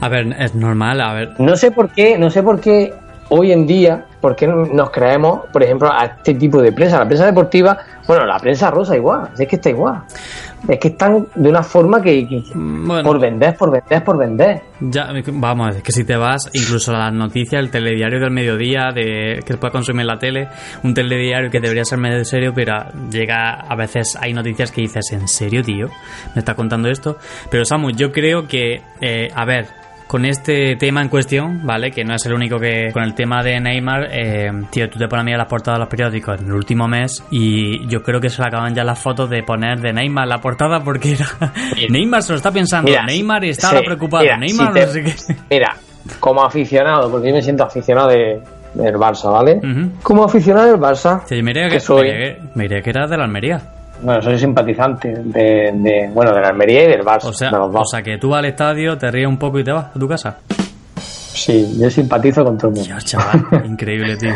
A ver, es normal, a ver... No sé por qué, no sé por qué hoy en día, por qué nos creemos, por ejemplo, a este tipo de prensa. La prensa deportiva Bueno, la prensa rosa igual, es que está igual. Es que están de una forma que, que- Mm, Bueno. por vender, por vender, por vender. Ya, vamos, es que si te vas, incluso a las noticias, el telediario del mediodía, de que puedes consumir en la tele, un telediario que debería ser medio serio, pero llega, a veces hay noticias que dices, ¿en serio, tío? ¿Me está contando esto? Pero Samu, yo creo que, eh, a ver, con este tema en cuestión, ¿vale? Que no es el único que. Con el tema de Neymar, eh, tío, tú te pones a mirar las portadas de los periódicos en el último mes y yo creo que se le acaban ya las fotos de poner de Neymar la portada porque era. Neymar se lo está pensando, Mira, Neymar sí, preocupado, mira, Neymar si te- no sé qué. Mira, como aficionado, porque yo me siento aficionado de, del Barça, ¿vale? Ujú. Como aficionado del Barça, Sí, me diría que que, soy, me diría que- me diría que era de la Almería. Bueno, soy simpatizante de, de, bueno, de la Almería y del Barça, O sea, de los o dos. sea, que tú vas al estadio, te ríes un poco y te vas a tu casa. Sí, yo simpatizo con todo el mundo. Dios, chaval, increíble, tío.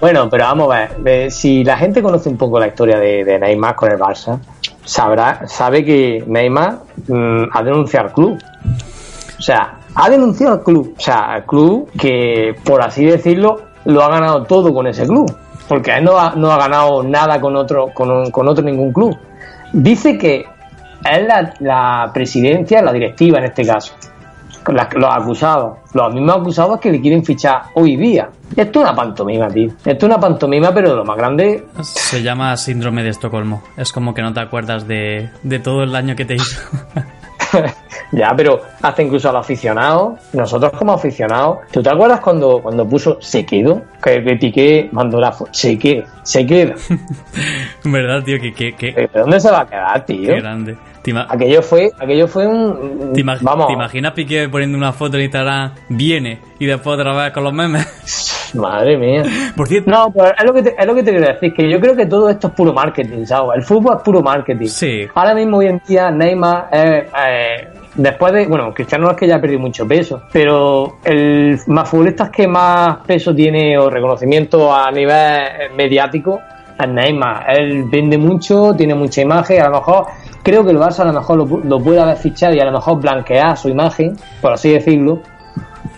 Bueno, pero vamos a ver, eh, si la gente conoce un poco la historia de, de Neymar con el Barça, sabrá, sabe que Neymar mm, ha denunciado al club. O sea, ha denunciado al club. O sea, al club que, por así decirlo, lo ha ganado todo con ese club. Porque él no ha, no ha ganado nada con otro, con, con otro ningún club. Dice que es la, la presidencia, la directiva en este caso, los acusados, los mismos acusados que le quieren fichar hoy día. Esto es una pantomima, tío. Esto es una pantomima, pero lo más grande. Se llama síndrome de Estocolmo. Es como que no te acuerdas de, de todo el daño que te hizo. ya, pero hasta incluso a los aficionados, nosotros como aficionados, ¿tú te acuerdas cuando, cuando puso se quedó? Que critiqué, mandó la foto, se queda, se queda. ¿Verdad, tío? Que- ¿De dónde se va a quedar, tío? qué grande. ¿Te, ima- Aquello fue, aquello fue un. te ima- vamos, te imaginas Piqué poniendo una foto en Instagram, viene, y después otra vez con los memes? madre mía. Por cierto, No, pues es lo, que te, es lo que te quiero decir, que yo creo que todo esto es puro marketing, ¿sabes? El fútbol es puro marketing. Sí. Ahora mismo, hoy en día, Neymar es, eh, después de, bueno, Cristiano no es que ya ha perdido mucho peso, pero el más futbolista que más peso tiene o reconocimiento a nivel mediático es Neymar. Él vende mucho, tiene mucha imagen, a lo mejor creo que el Barça a lo mejor lo, lo puede haber fichado y a lo mejor blanquear su imagen, por así decirlo.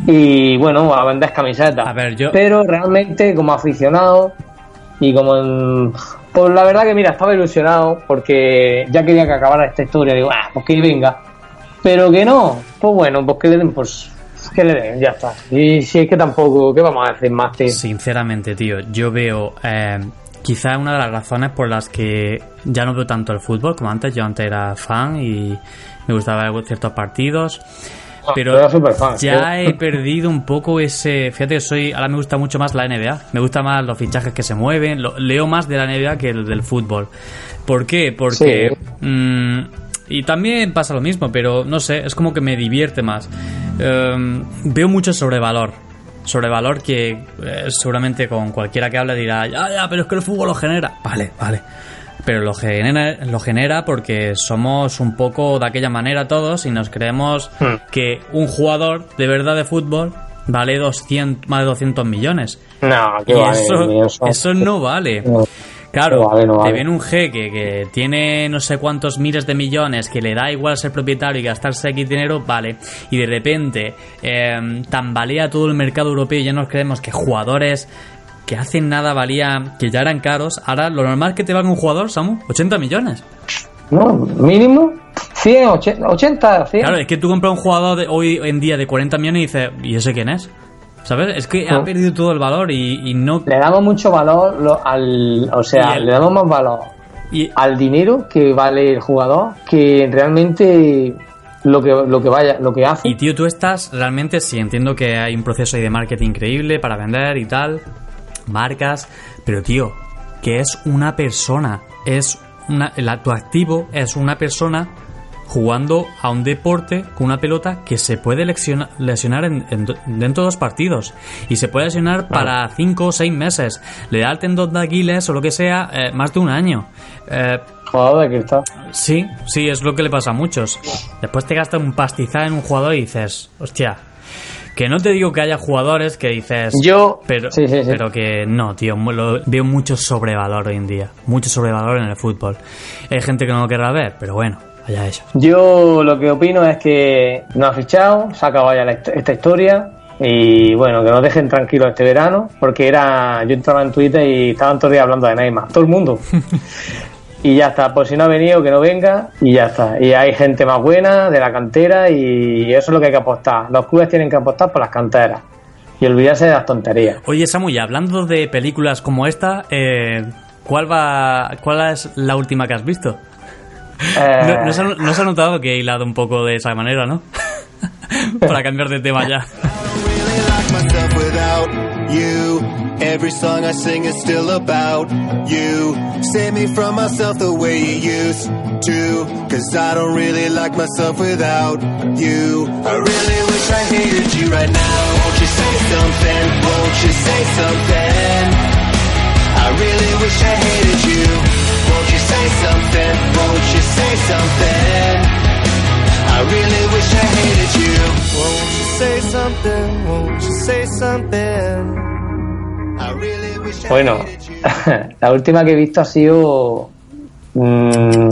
Y bueno, a vender camisetas. A ver, yo- Pero realmente, como aficionado y como. en- Pues la verdad que, mira, estaba ilusionado porque ya quería que acabara esta historia. Digo, ah, pues que venga. Pero que no, pues bueno, pues que le den, pues. Que le den, ya está. Y si es que tampoco, ¿qué vamos a decir más, tío? Sinceramente, tío, yo veo eh, quizá una de las razones por las que ya no veo tanto el fútbol como antes. Yo antes era fan y me gustaba ver ciertos partidos. Pero era ya he perdido un poco ese. Fíjate que soy. Ahora me gusta mucho más la NBA. Me gusta más los fichajes que se mueven. lo- leo más de la NBA que el del fútbol. ¿Por qué? Porque. mm, y también pasa lo mismo, pero no sé, es como que me divierte más. Em, veo mucho sobrevalor. Sobrevalor que eh, seguramente con cualquiera que hable dirá, ya, ya, pero es que el fútbol lo genera. Vale, vale. Pero lo genera, lo genera porque somos un poco de aquella manera todos y nos creemos Hmm. que un jugador de verdad de fútbol vale 200, más de 200 millones. No, Y vale, eso, eso no vale. No. Claro, No vale, no te viene un jeque que tiene no sé cuántos miles de millones, que le da igual ser propietario y gastarse aquí dinero, vale. Y de repente eh, tambalea todo el mercado europeo y ya nos creemos que jugadores que hacen nada valía, que ya eran caros, ahora lo normal que te valga un jugador, Samu, 80 millones. No, mínimo 100, 80, 80 100. Claro, es que tú compras un jugador de hoy en día de 40 millones y dices, ¿y ese quién es? ¿Sabes? Es que ha perdido todo el valor y, y no... Le damos mucho valor lo- al. O sea, el- le damos más valor y- al dinero que vale el jugador que realmente lo que lo que vaya lo que hace Y tío, tú estás realmente, sí, entiendo que hay un proceso ahí de marketing increíble para vender y tal, marcas, pero tío, que es una persona, es una, el, tu activo es una persona jugando a un deporte con una pelota que se puede lesiona- lesionar en, en dentro de dos partidos y se puede lesionar para cinco o seis meses, le da el tendón de Aquiles o lo que sea, eh, más de un año. Eh, jugador de cristal Sí, sí, es lo que le pasa a muchos. Después te gastas un pastizal en un jugador y dices, hostia, que no te digo que haya jugadores que dices, yo pero, sí, sí, sí. pero que no, tío, lo- veo mucho sobrevalor hoy en día, mucho sobrevalor en el fútbol. Hay gente que no lo querrá ver, pero bueno, allá ellos. yo lo que opino es que no ha fichado se ha acabado ya la esta historia y bueno que nos dejen tranquilos este verano porque era yo entraba en Twitter y estaban todos los días hablando de Neymar todo el mundo y ya está. Por si no ha venido, que no venga y ya está. Y hay gente más buena de la cantera y eso es lo que hay que apostar. Los clubes tienen que apostar por las canteras y olvidarse de las tonterías. Oye, Samu, y hablando de películas como esta, eh, ¿cuál va, ¿cuál es la última que has visto? Eh, No, no se, ha, no se ha notado que he hilado un poco de esa manera, ¿no? Para cambiar de tema ya. Every song I sing is still about you. Save me from myself the way you used to. Cause I don't really like myself without you. I really wish I hated you right now. Won't you say something? Won't you say something? I really wish I hated you. Won't you say something? Won't you say something? I really wish I hated you. Won't you say something? Won't you say something? Bueno, la última que he visto ha sido. mm,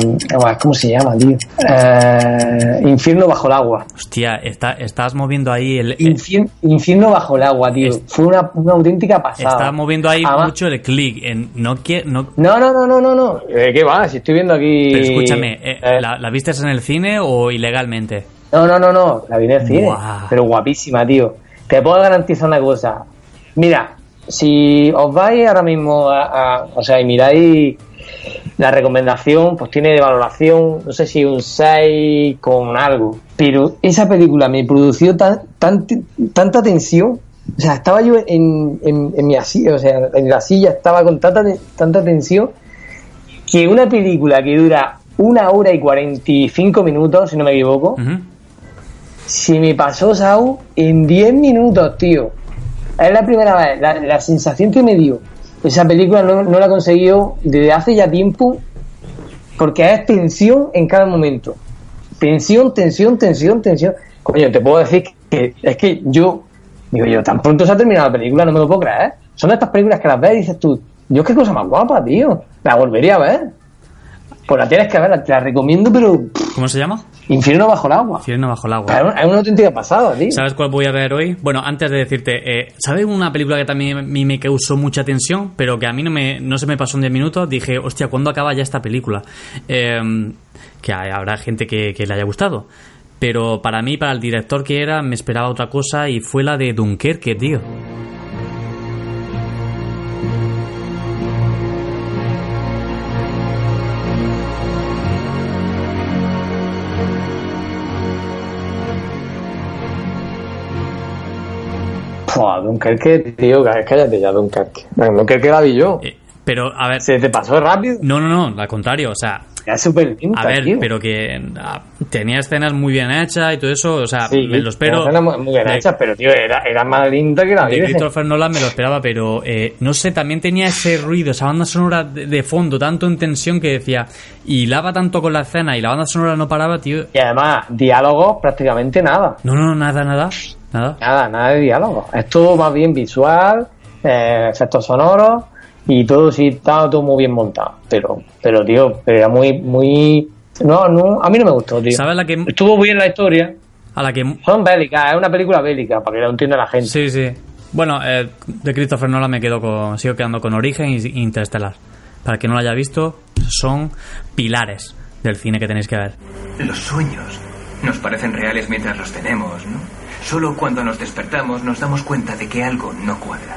¿Cómo se llama, tío? Eh, Infierno bajo el agua. Hostia, está, estás moviendo ahí el... Infierno bajo el agua, tío. Es- Fue una, una auténtica pasada. está moviendo ahí Además- mucho el clic. En, no quiero... No, No, no, no, no, no, no. Eh, ¿Qué va? Si estoy viendo aquí. pero escúchame, eh, Eh, ¿la, la vistes en el cine o ilegalmente? No, no, no, no. La vi en el cine. Buah. Pero guapísima, tío. Te puedo garantizar una cosa. Mira, si os vais ahora mismo a, a- o sea, y miráis la recomendación, pues tiene de valoración, no sé si un 6 con algo. Pero esa película me produció tan, tan- tanta tensión. O sea, estaba yo en, en, en mi silla, o sea, en la silla estaba con tanta, tanta tensión que una película que dura una hora y 45 minutos, si no me equivoco, si me pasó Sau en 10 minutos, tío. Es la primera vez, la, la sensación que me dio. Esa película no, no la he conseguido desde hace ya tiempo porque es tensión en cada momento. Tensión, tensión, tensión, tensión. Coño, te puedo decir que es que yo, digo yo, tan pronto se ha terminado la película, no me lo puedo creer. Son estas películas que las ves y dices tú, Dios, qué cosa más guapa, tío. La volvería a ver. Pues la tienes que ver, te la recomiendo, pero ¿Cómo se llama? Infierno bajo el agua. Infierno bajo el agua. es una auténtica pasada, tío. ¿Sabes cuál voy a ver hoy? Bueno, antes de decirte, eh, ¿sabes una película que también a mí me causó mucha tensión, pero que a mí no, me, no se me pasó en 10 minutos? Dije, hostia, ¿cuándo acaba ya esta película? Eh, que habrá gente que, que le haya gustado. Pero para mí, para el director que era, me esperaba otra cosa y fue la de Dunkerque, tío. Pua, Dunkerque, tío, cá- cállate ya, Dunkerque. Dunkerque la vi yo. Eh, pero, a ver... ¿Se te pasó rápido? No, no, no, al contrario, o sea... Es súper A ver, tío. pero que ah, tenía escenas muy bien hechas y todo eso, o sea, Sí, me lo espero. muy, muy bien hechas, pero tío, era, era más linda que la de Virgen. Christopher Nolan me lo esperaba, pero eh, no sé, también tenía ese ruido, esa banda sonora de, de fondo, tanto en tensión que decía, y lava tanto con la escena y la banda sonora no paraba, tío. Y además, diálogos prácticamente nada. No, no, nada, nada, nada. Nada, nada de diálogo. Es todo más bien visual, eh, efectos sonoros y todo sí estaba todo muy bien montado. Pero, pero tío, pero era muy, muy. No, no, a mí no me gustó, tío. ¿Sabes la que Estuvo bien la historia. a la que Son bélicas, es una película bélica, para que lo entienda la gente. sí, sí. Bueno, eh, de Christopher Nolan me quedo con sigo quedando con Origen y Interstellar. Para quien no lo haya visto, son pilares del cine que tenéis que ver. Los sueños nos parecen reales mientras los tenemos, ¿no? Solo cuando nos despertamos nos damos cuenta de que algo no cuadra.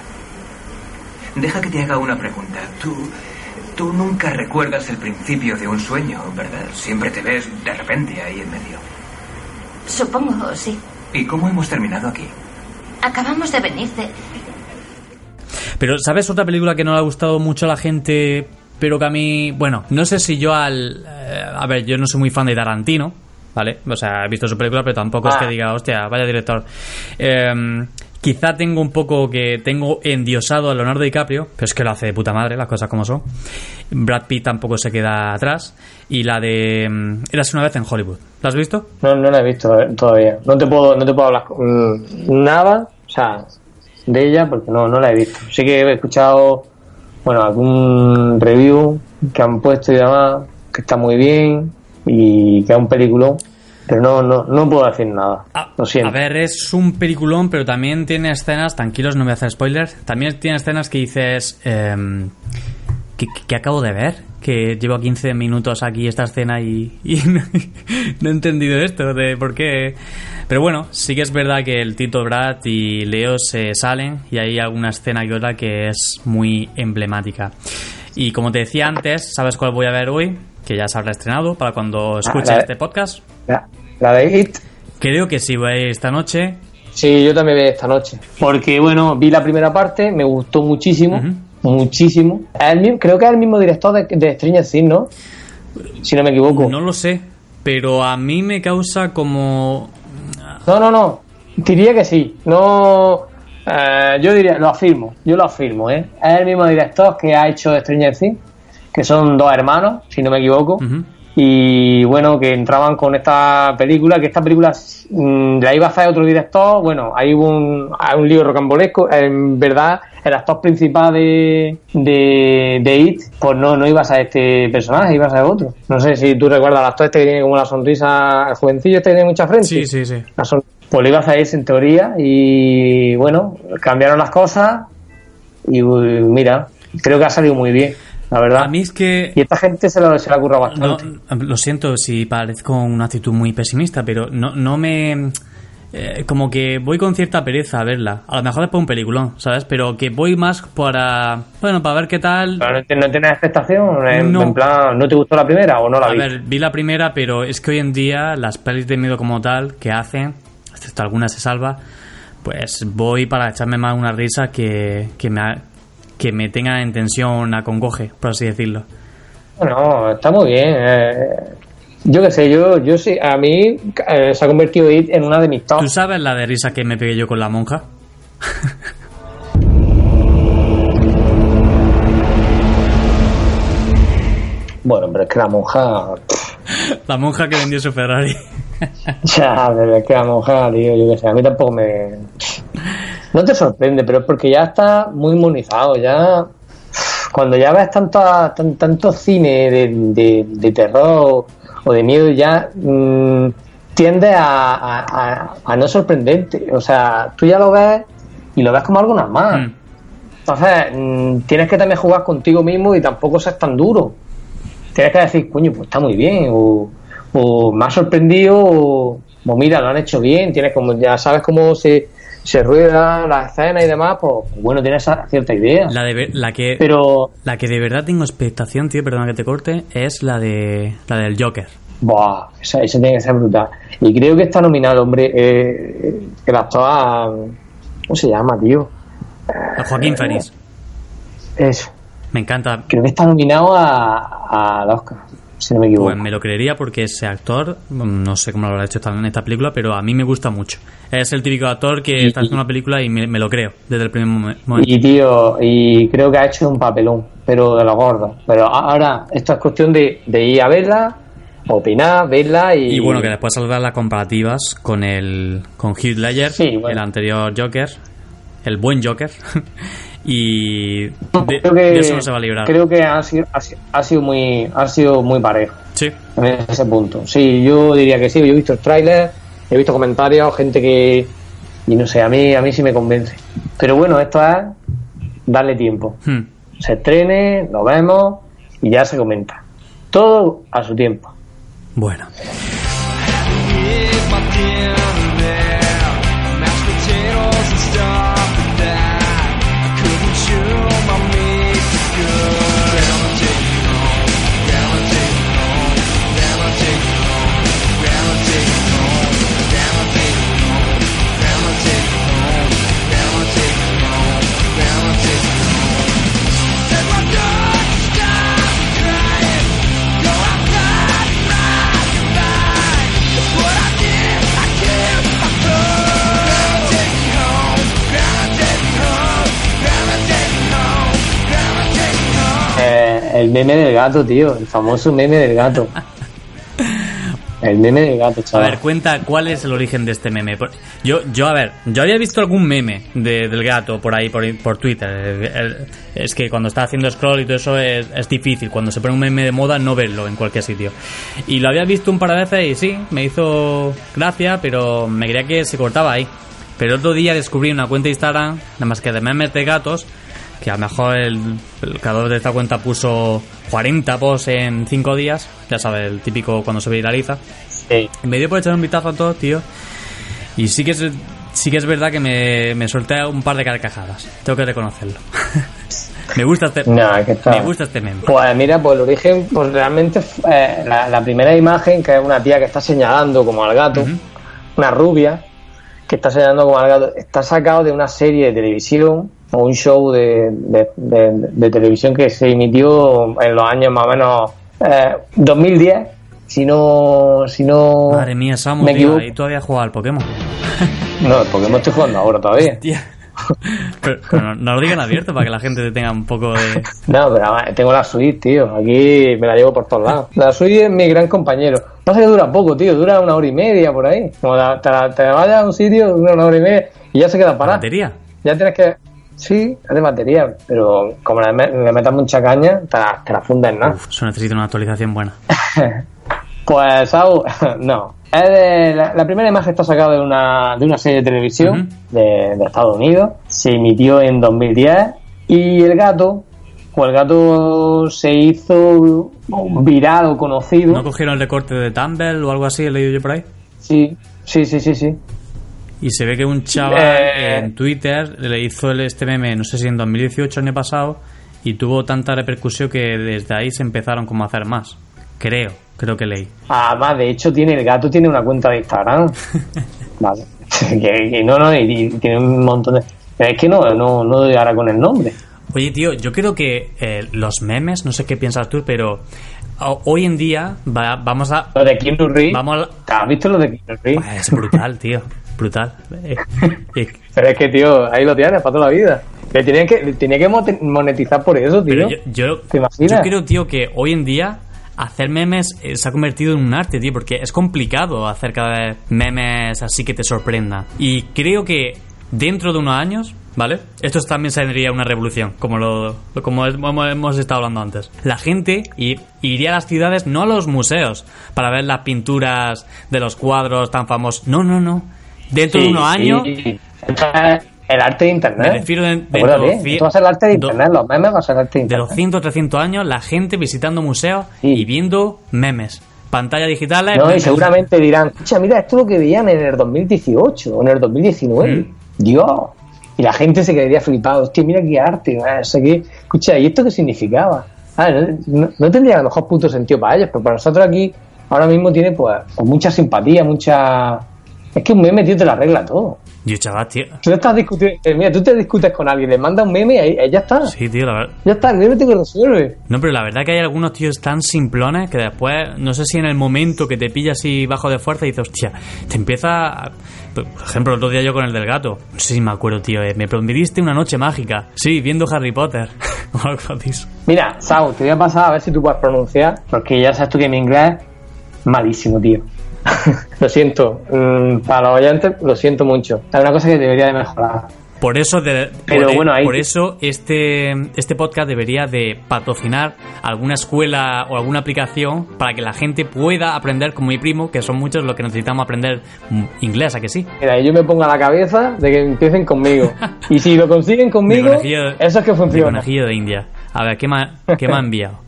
Deja que te haga una pregunta. Tú, tú nunca recuerdas el principio de un sueño, ¿verdad? Siempre te ves de repente ahí en medio. Supongo, sí. ¿Y cómo hemos terminado aquí? Acabamos de venir de... Pero, ¿sabes otra película que no le ha gustado mucho a la gente? Pero que a mí, bueno, no sé si yo al... eh, a ver, yo no soy muy fan de Tarantino, ¿vale? O sea, he visto su película, pero tampoco es Ah. que diga, hostia, vaya director. Eh, quizá tengo un poco que tengo endiosado a Leonardo DiCaprio, pero es que lo hace de puta madre, las cosas como son. Brad Pitt tampoco se queda atrás. Y la de... mm, Eras una vez en Hollywood. ¿La has visto? No, no la he visto eh, todavía. No te puedo, no te puedo hablar mm, nada, o sea, de ella porque no, no la he visto. Sí que he escuchado, bueno, algún review que han puesto y demás, que está muy bien y que es un peliculón, pero no, no, no puedo decir nada. Ah, Lo siento. A ver, es un peliculón, pero también tiene escenas, tranquilos, no voy a hacer spoilers. También tiene escenas que dices. em, ¿qué, qué acabo de ver? que llevo 15 minutos aquí esta escena y, y no, no he entendido esto de por qué. Pero bueno, sí que es verdad que el Tito Brad y Leo se salen y hay alguna escena y otra que es muy emblemática. Y como te decía antes, ¿sabes cuál voy a ver hoy? Que ya se habrá estrenado para cuando escuches la- este podcast. La, la de It. Creo que sí, voy a ir esta noche. Sí, yo también vi esta noche. Porque, bueno, vi la primera parte, me gustó muchísimo. Muchísimo. El creo que es el mismo director de, de Stranger Things, ¿no? Si no me equivoco. No lo sé, pero a mí me causa como... No, no, no. Diría que sí. No. eh, yo diría, lo afirmo. Yo lo afirmo, ¿eh? Es el mismo director que ha hecho Stranger Things, que son dos hermanos, si no me equivoco. Y bueno, que entraban con esta película, que esta película mm, la iba a hacer otro director. Bueno, hay un, hay un lío rocambolesco. En verdad, el actor principal de, de, de It, pues no, no iba a ser este personaje, iba a ser otro. No sé si tú recuerdas al actor este que tiene como la sonrisa, el jovencillo este que tiene mucha frente. Sí, sí, sí. La Pues lo iba a hacer ese en teoría y bueno, cambiaron las cosas y mira, creo que ha salido muy bien, la verdad. A mí es que... Y esta gente se lo, se la No, bastante. lo siento si parezco una actitud muy pesimista, pero no, no me... eh, como que voy con cierta pereza a verla. A lo mejor después un peliculón, ¿sabes? Pero que voy más para... Bueno, para ver qué tal... Pero no, no tienes expectación, en, No. en plan, ¿no te gustó la primera o no la A viste? ver, vi la primera, pero es que hoy en día las pelis de miedo como tal que hacen, excepto algunas se salva, pues voy para echarme más una risa que, que, me, que me tenga en tensión, acongoje, por así decirlo. Bueno, está muy bien. eh, yo qué sé, yo, yo sí, a mí eh, se ha convertido It en una de mis ¿Tú tops. sabes la de risa que me pegué yo con la monja? Bueno, pero es que la monja. La monja que vendió su Ferrari. Ya, pero es que la monja, tío, yo qué sé, a mí tampoco me. No te sorprende, pero es porque ya está muy inmunizado, ya. Cuando ya ves tanto, tan, tanto cine de, de, de terror o de miedo, ya mm, tiende a, a, a- a no sorprenderte. O sea, tú ya lo ves y lo ves como algo normal. Mm. Entonces, mm, tienes que también jugar contigo mismo y tampoco seas tan duro. Tienes que decir, coño, pues está muy bien, o, o me ha sorprendido, o, o mira, lo han hecho bien, tienes como, ya sabes cómo se, se rueda la escena y demás, pues bueno, tienes cierta idea. La, de, la que... Pero, La que de verdad tengo expectación, tío, perdona que te corte, es la de la del Joker. buah, esa, esa tiene que ser brutal. Y creo que está nominado, hombre, eh, el actor a, ¿cómo se llama, tío? A Joaquín Phoenix. Eso. Me encanta. Creo que está nominado a, al Oscar, si no me equivoco. Pues me lo creería porque ese actor, mm, no sé cómo lo habrá hecho en esta película, pero a mí me gusta mucho. Es el típico actor que Y- está haciendo una película y me, me lo creo desde el primer momen- momento. Y tío, y creo que ha hecho un papelón, pero de los gordos. Pero ahora, esto es cuestión de, de ir a verla, opinar, verla y. Y bueno, que después salgan las comparativas con el con Heath Ledger, Sí, bueno. el anterior Joker, el buen Joker. y de, creo que, de eso no se va a librar. Creo que ha sido, ha sido, ha sido muy, ha sido muy parejo Sí. en ese punto. Sí, yo diría que sí. Yo he visto el tráiler, he visto comentarios, gente que. Y no sé, a mí, a mí sí me convence. Pero bueno, esto es darle tiempo. Hmm. Se estrene, lo vemos y ya se comenta. Todo a su tiempo. Bueno. Meme del gato, tío. El famoso meme del gato. El meme del gato, A chaval. ver, cuenta cuál es el origen de este meme. Yo, yo a ver, yo había visto algún meme de- del gato por ahí, por, por Twitter. El- el- es que cuando está haciendo scroll y todo eso es, es difícil. Cuando se pone un meme de moda, no verlo en cualquier sitio. Y lo había visto un par de veces y sí, me hizo gracia, pero me creía que se cortaba ahí. Pero otro día descubrí una cuenta de Instagram, nada más que de memes de gatos, que a lo mejor el, el creador de esta cuenta puso 40 posts en 5 días, ya sabes, el típico cuando se viraliza. Sí. Y me dio por echar un vistazo a todo, tío. Y sí que es, sí que es verdad que me, me solté un par de carcajadas. Tengo que reconocerlo. me gusta este, es que me gusta este meme. Pues mira, pues el origen, pues realmente eh, la, la primera imagen, que es una tía que está señalando como al gato, una rubia, que está señalando como al gato, está sacado de una serie de televisión o un show de, de- de- de televisión que se emitió en los años más o menos eh, 2010, si no... Si no Madre mía, Samu, me tío, ahí todavía juega al Pokémon. No, porque no estoy jugando ahora todavía. Pero, pero no, no lo digan abierto para que la gente tenga un poco de... No, pero tengo la Switch, tío. Aquí me la llevo por todos lados. La Switch es mi gran compañero. Pasa que dura poco, tío. Dura una hora y media por ahí. Como la- te, la- te vayas a un sitio, dura una hora y media y ya se queda parada. batería. Ya tienes que... Sí, es de batería, pero como le, me- metas mucha caña, te la, te la fundes, ¿no? Uf, eso necesita una actualización buena. Pues, Sau, no. Es de- la, la primera imagen está sacada de una, de una serie de televisión de, de Estados Unidos. Se emitió en 2010. Y el gato, pues el gato se hizo viral o conocido. ¿No cogieron el recorte de Tumblr o algo así? He leído yo por ahí. Sí, sí, sí, sí, sí. Y se ve que un chaval Eh. en Twitter le hizo el, este meme, no sé si en 2018 o año pasado, y tuvo tanta repercusión que desde ahí se empezaron como a hacer más. Creo, creo que leí. Además, de hecho, tiene el gato tiene una cuenta de Instagram. vale. que, que no, no, y, y tiene un montón de... Pero es que no, no, no doy ahora con el nombre. Oye, tío, yo creo que eh, los memes, no sé qué piensas tú, pero ho- hoy en día va- vamos a... Lo de Keanu Reeves. Vamos a... ¿Te ¿Has visto lo de Keanu Reeves? Pues es brutal, tío. Brutal. Pero es que, tío, ahí lo tienes para toda la vida. Que tenía que, le tenía que monetizar por eso, tío. Pero yo, yo, ¿Te imaginas? yo creo, tío, que hoy en día hacer memes eh, se ha convertido en un arte, tío, porque es complicado hacer cada vez memes así que te sorprendan. Y creo que dentro de unos años, ¿vale? Esto también sería una revolución, como lo, como hemos estado hablando antes. La gente iría a las ciudades, no a los museos, para ver las pinturas de los cuadros tan famosos. No, no, no. Dentro de unos años el arte de internet. Me refiero de- de los esto va a ser el arte de do- internet. Los memes va a ser el arte de de internet. 200 300 años la gente visitando museos Sí. y viendo memes pantallas digitales No, y seguramente dirán, escucha, mira, esto es lo que veían en el 2018 o en el 2019. Mm. Dios. Y la gente se quedaría flipado. Hostia, mira qué arte. No sé qué. Escucha, ¿y esto qué significaba? Ah, no, tendría a lo mejor puto sentido para ellos, pero para nosotros aquí ahora mismo tiene pues, pues mucha simpatía, mucha... Es que un meme, tío, te lo arregla todo. yo chaval tío Tú estás discutiendo, eh, mira, tú te discutes con alguien, le mandas un meme y ahí, ahí ya está. sí tío la verdad Ya está, el meme te resuelve. no pero la verdad que hay algunos tíos tan simplones que después no sé si en el momento que te pilla así bajo de fuerza y dices hostia te empieza a- por ejemplo el otro día yo con el del gato no sé si me acuerdo tío eh, me prometiste una noche mágica sí viendo Harry Potter Mira, Sau, te voy a pasar a ver si tú puedes pronunciar, porque ya sabes tú que mi inglés es malísimo, tío. lo siento, mm, para los oyentes lo siento mucho. Es una cosa que debería de mejorar. Por eso, de- Pero por, bueno, ahí- por eso este, este podcast debería de patrocinar alguna escuela o alguna aplicación para que la gente pueda aprender como mi primo, que son muchos los que necesitamos aprender inglés, ¿a que sí? Mira, yo me pongo a la cabeza de que empiecen conmigo. y si lo consiguen Mi conmigo, eso es que funciona. conejillo de India. A ver, ¿qué me, ha- qué me ha enviado?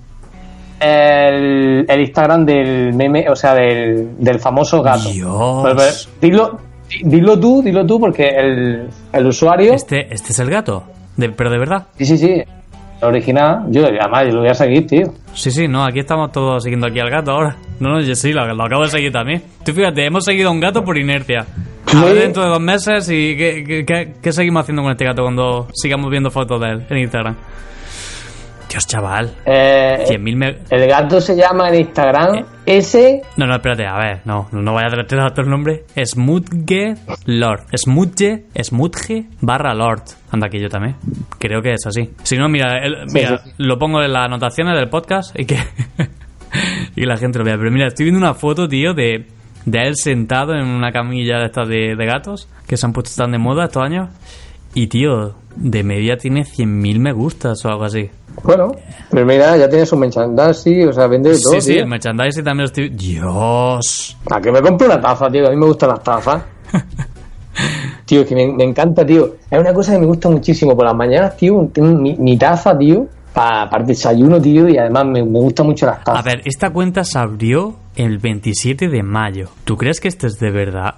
El, el Instagram del meme, o sea, del, del famoso gato. Dios. Pues, pues, dilo, dilo tú, dilo tú, porque el, el usuario... Este, este es el gato, de- pero de verdad. Sí, sí, sí. El original, yo además yo lo voy a seguir, tío. Sí, sí, no, aquí estamos todos siguiendo aquí al gato ahora. No, no, yo sí, lo, lo acabo de seguir también. Tú fíjate, hemos seguido a un gato por inercia. A ver dentro de dos meses y qué, qué- qué- qué seguimos haciendo con este gato cuando sigamos viendo fotos de él en Instagram. Dios, chaval. Eh, 100.000 me... el gato se llama en Instagram Eh. S. No, no, espérate, a ver, no, no, vaya a tratar otro nombre. Smutge Lord. Smutge, Smutge barra Lord. Anda, aquí yo también. Creo que es así. Si no, mira, el- mira, sí, lo pongo en las anotaciones del podcast y que, y que la gente lo vea. Pero mira, estoy viendo una foto, tío, de, de él sentado en una camilla de estas de, de gatos que se han puesto tan de moda estos años. Y, tío, de media tiene 100.000 me gustas o algo así. Bueno, pero mira, ya tiene su merchandising, o sea, vende de todo. sí, sí, tío. el merchandising también lo estoy... Dios. ¿A que me compro una taza, tío? A mí me gustan las tazas. Tío, es que me, me encanta, tío. Es una cosa que me gusta muchísimo por las mañanas, tío. Tengo mi, mi taza, tío, para desayuno, tío, y además me, me gustan mucho las A tazas. ver, esta cuenta se abrió el 27 de mayo. ¿Tú crees que esto es de verdad?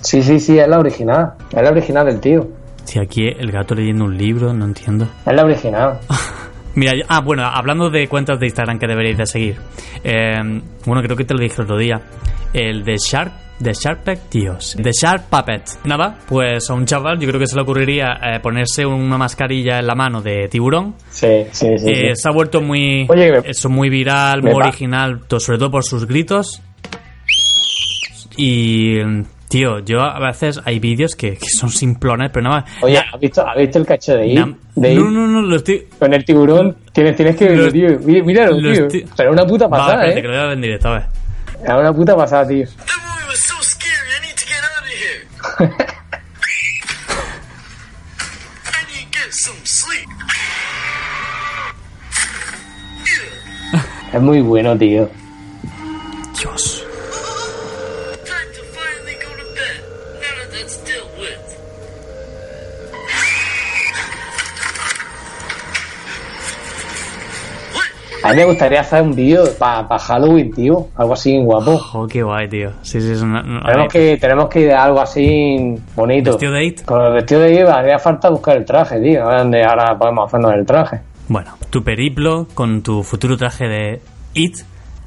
Sí, sí, sí, es la original. Es la original del tío. Si aquí el gato leyendo un libro, no entiendo. Es la original. Mira, yo- ah, bueno, hablando de cuentas de Instagram que deberéis de seguir. Eh, bueno, creo que te lo dije el otro día. El de Shark, de Shark Tíos. De Shark Puppet. Nada, pues a un chaval yo creo que se le ocurriría eh, ponerse una mascarilla en la mano de tiburón. Sí, sí, sí. Eh, sí. se ha vuelto muy Oye, me- eso muy viral, muy original, to- sobre todo por sus gritos. Y tío, yo a veces hay vídeos que, que son simplones, pero nada más. Oye, ¿has visto, ¿has visto el cacho de na- ir? De ir no, no, no, lo estoy. con el tiburón. Tienes, tienes que verlo, Lo- tío. Mí- Míralo, lo tío. estoy- Pero una puta Va, pasada, espérate, ¿eh? que lo voy a ver en directo, a ver. Es una puta pasada, tío. Es muy bueno, tío. Dios. A mí me gustaría hacer un vídeo para Halloween, tío. Algo así guapo. Oh, qué guay, tío. Sí, sí, es una. Tenemos que, tenemos que ir a algo así bonito. ¿Vestido de It? Con el vestido de It haría falta buscar el traje, tío. A ver dónde ahora podemos hacernos el traje. Bueno, tu periplo con tu futuro traje de It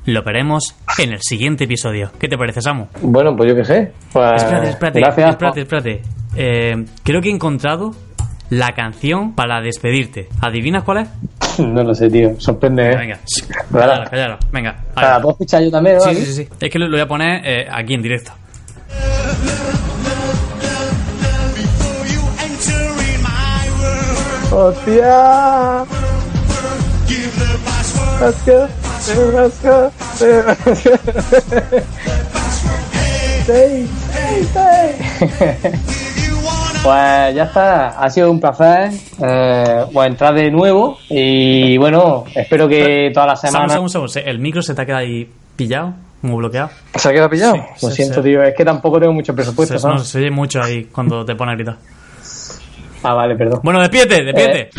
lo veremos en el siguiente episodio. ¿Qué te parece, Samu? Bueno, pues yo qué sé. Pues, espérate, espérate, Gracias. espérate, espérate. Eh, creo que he encontrado la canción para despedirte. ¿Adivinas cuál es? No lo sé, tío. Sorprende, ¿eh? Venga, cállalo, cállalo. Venga, ¿La va. puedo escuchar yo también, no? Sí, sí, sí. Es que lo, lo voy a poner eh, aquí en directo. ¡Hostia! Let's go. Let's go. Sí, sí, sí. Pues ya está, ha sido un placer eh, pues entrar de nuevo y bueno, espero que toda la semana... Samu, Samu, se- ¿el micro se te ha quedado ahí pillado? ¿Como bloqueado? ¿Se ha quedado pillado? Sí, Lo sí, siento, sí. tío, es que tampoco tengo mucho presupuesto, Se, no, ¿sabes? se oye mucho ahí cuando te pone a gritar. Ah, vale, perdón. Bueno, despídete, despídete.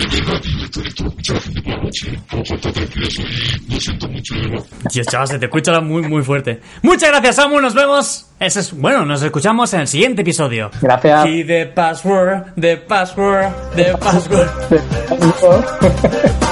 Dios, chaval, se te escucha muy, muy fuerte. Muchas gracias, Samu. Nos vemos. Ese es, bueno, nos escuchamos en el siguiente episodio. Gracias. Y the password, the password, the password.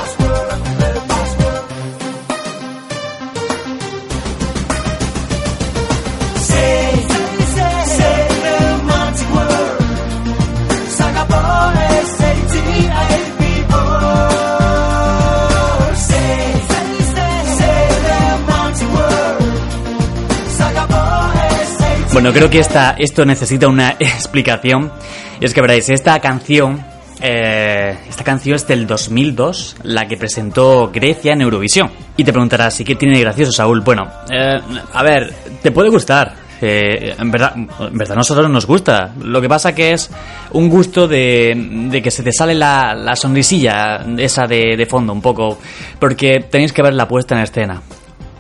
Bueno, creo que esta, esto necesita una explicación. Es que veréis, esta canción, eh, esta canción es del 2002, la que presentó Grecia en Eurovisión. Y te preguntarás, ¿y qué tiene de gracioso, Saúl? Bueno, eh, a ver, te puede gustar. Eh, en, verdad, en verdad, a nosotros nos gusta. Lo que pasa que es un gusto de, de que se te sale la, la sonrisilla esa de, de fondo un poco. Porque tenéis que ver la puesta en escena.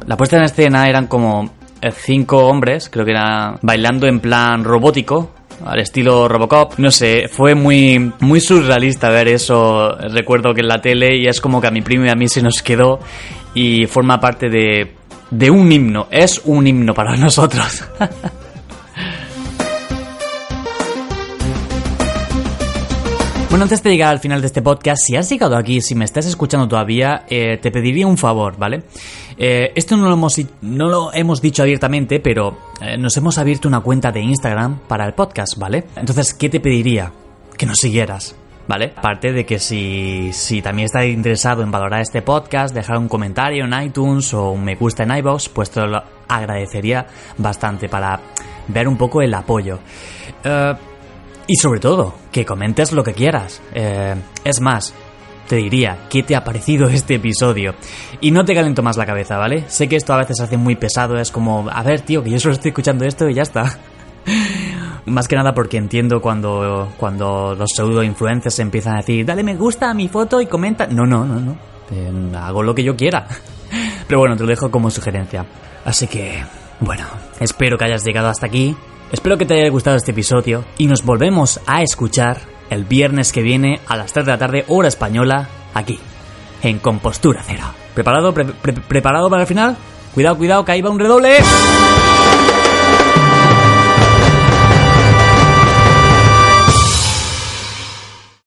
La puesta en escena eran como cinco hombres, creo que era bailando en plan robótico, al estilo Robocop. No sé, fue muy, muy surrealista ver eso. Recuerdo que en la tele y es como que a mi primo y a mí se nos quedó y forma parte de, de un himno. Es un himno para nosotros. Bueno, antes de llegar al final de este podcast, si has llegado aquí, si me estás escuchando todavía, eh, te pediría un favor, ¿vale? Eh, esto no lo, hemos, no lo hemos dicho abiertamente, pero eh, nos hemos abierto una cuenta de Instagram para el podcast, ¿vale? Entonces, ¿qué te pediría? Que nos siguieras. ¿Vale? Aparte de que si, si también estás interesado en valorar este podcast, dejar un comentario en iTunes o un me gusta en iVoox, pues te lo agradecería bastante para ver un poco el apoyo. Eh, y sobre todo, que comentes lo que quieras. Eh, es más, te diría, ¿qué te ha parecido este episodio? Y no te calento más la cabeza, ¿vale? Sé que esto a veces hace muy pesado, es como, a ver, tío, que yo solo estoy escuchando esto y ya está. Más que nada porque entiendo cuando, cuando los pseudo influencers empiezan a decir, dale me gusta a mi foto y comenta. No, no, no, no. Eh, hago lo que yo quiera. Pero bueno, te lo dejo como sugerencia. Así que, bueno, espero que hayas llegado hasta aquí. Espero que te haya gustado este episodio y nos volvemos a escuchar el viernes que viene a las 3 de la tarde, hora española, aquí, en Compostura Cero. ¿Preparado? Pre- pre- ¿Preparado para el final? Cuidado, cuidado, que ahí va un redoble.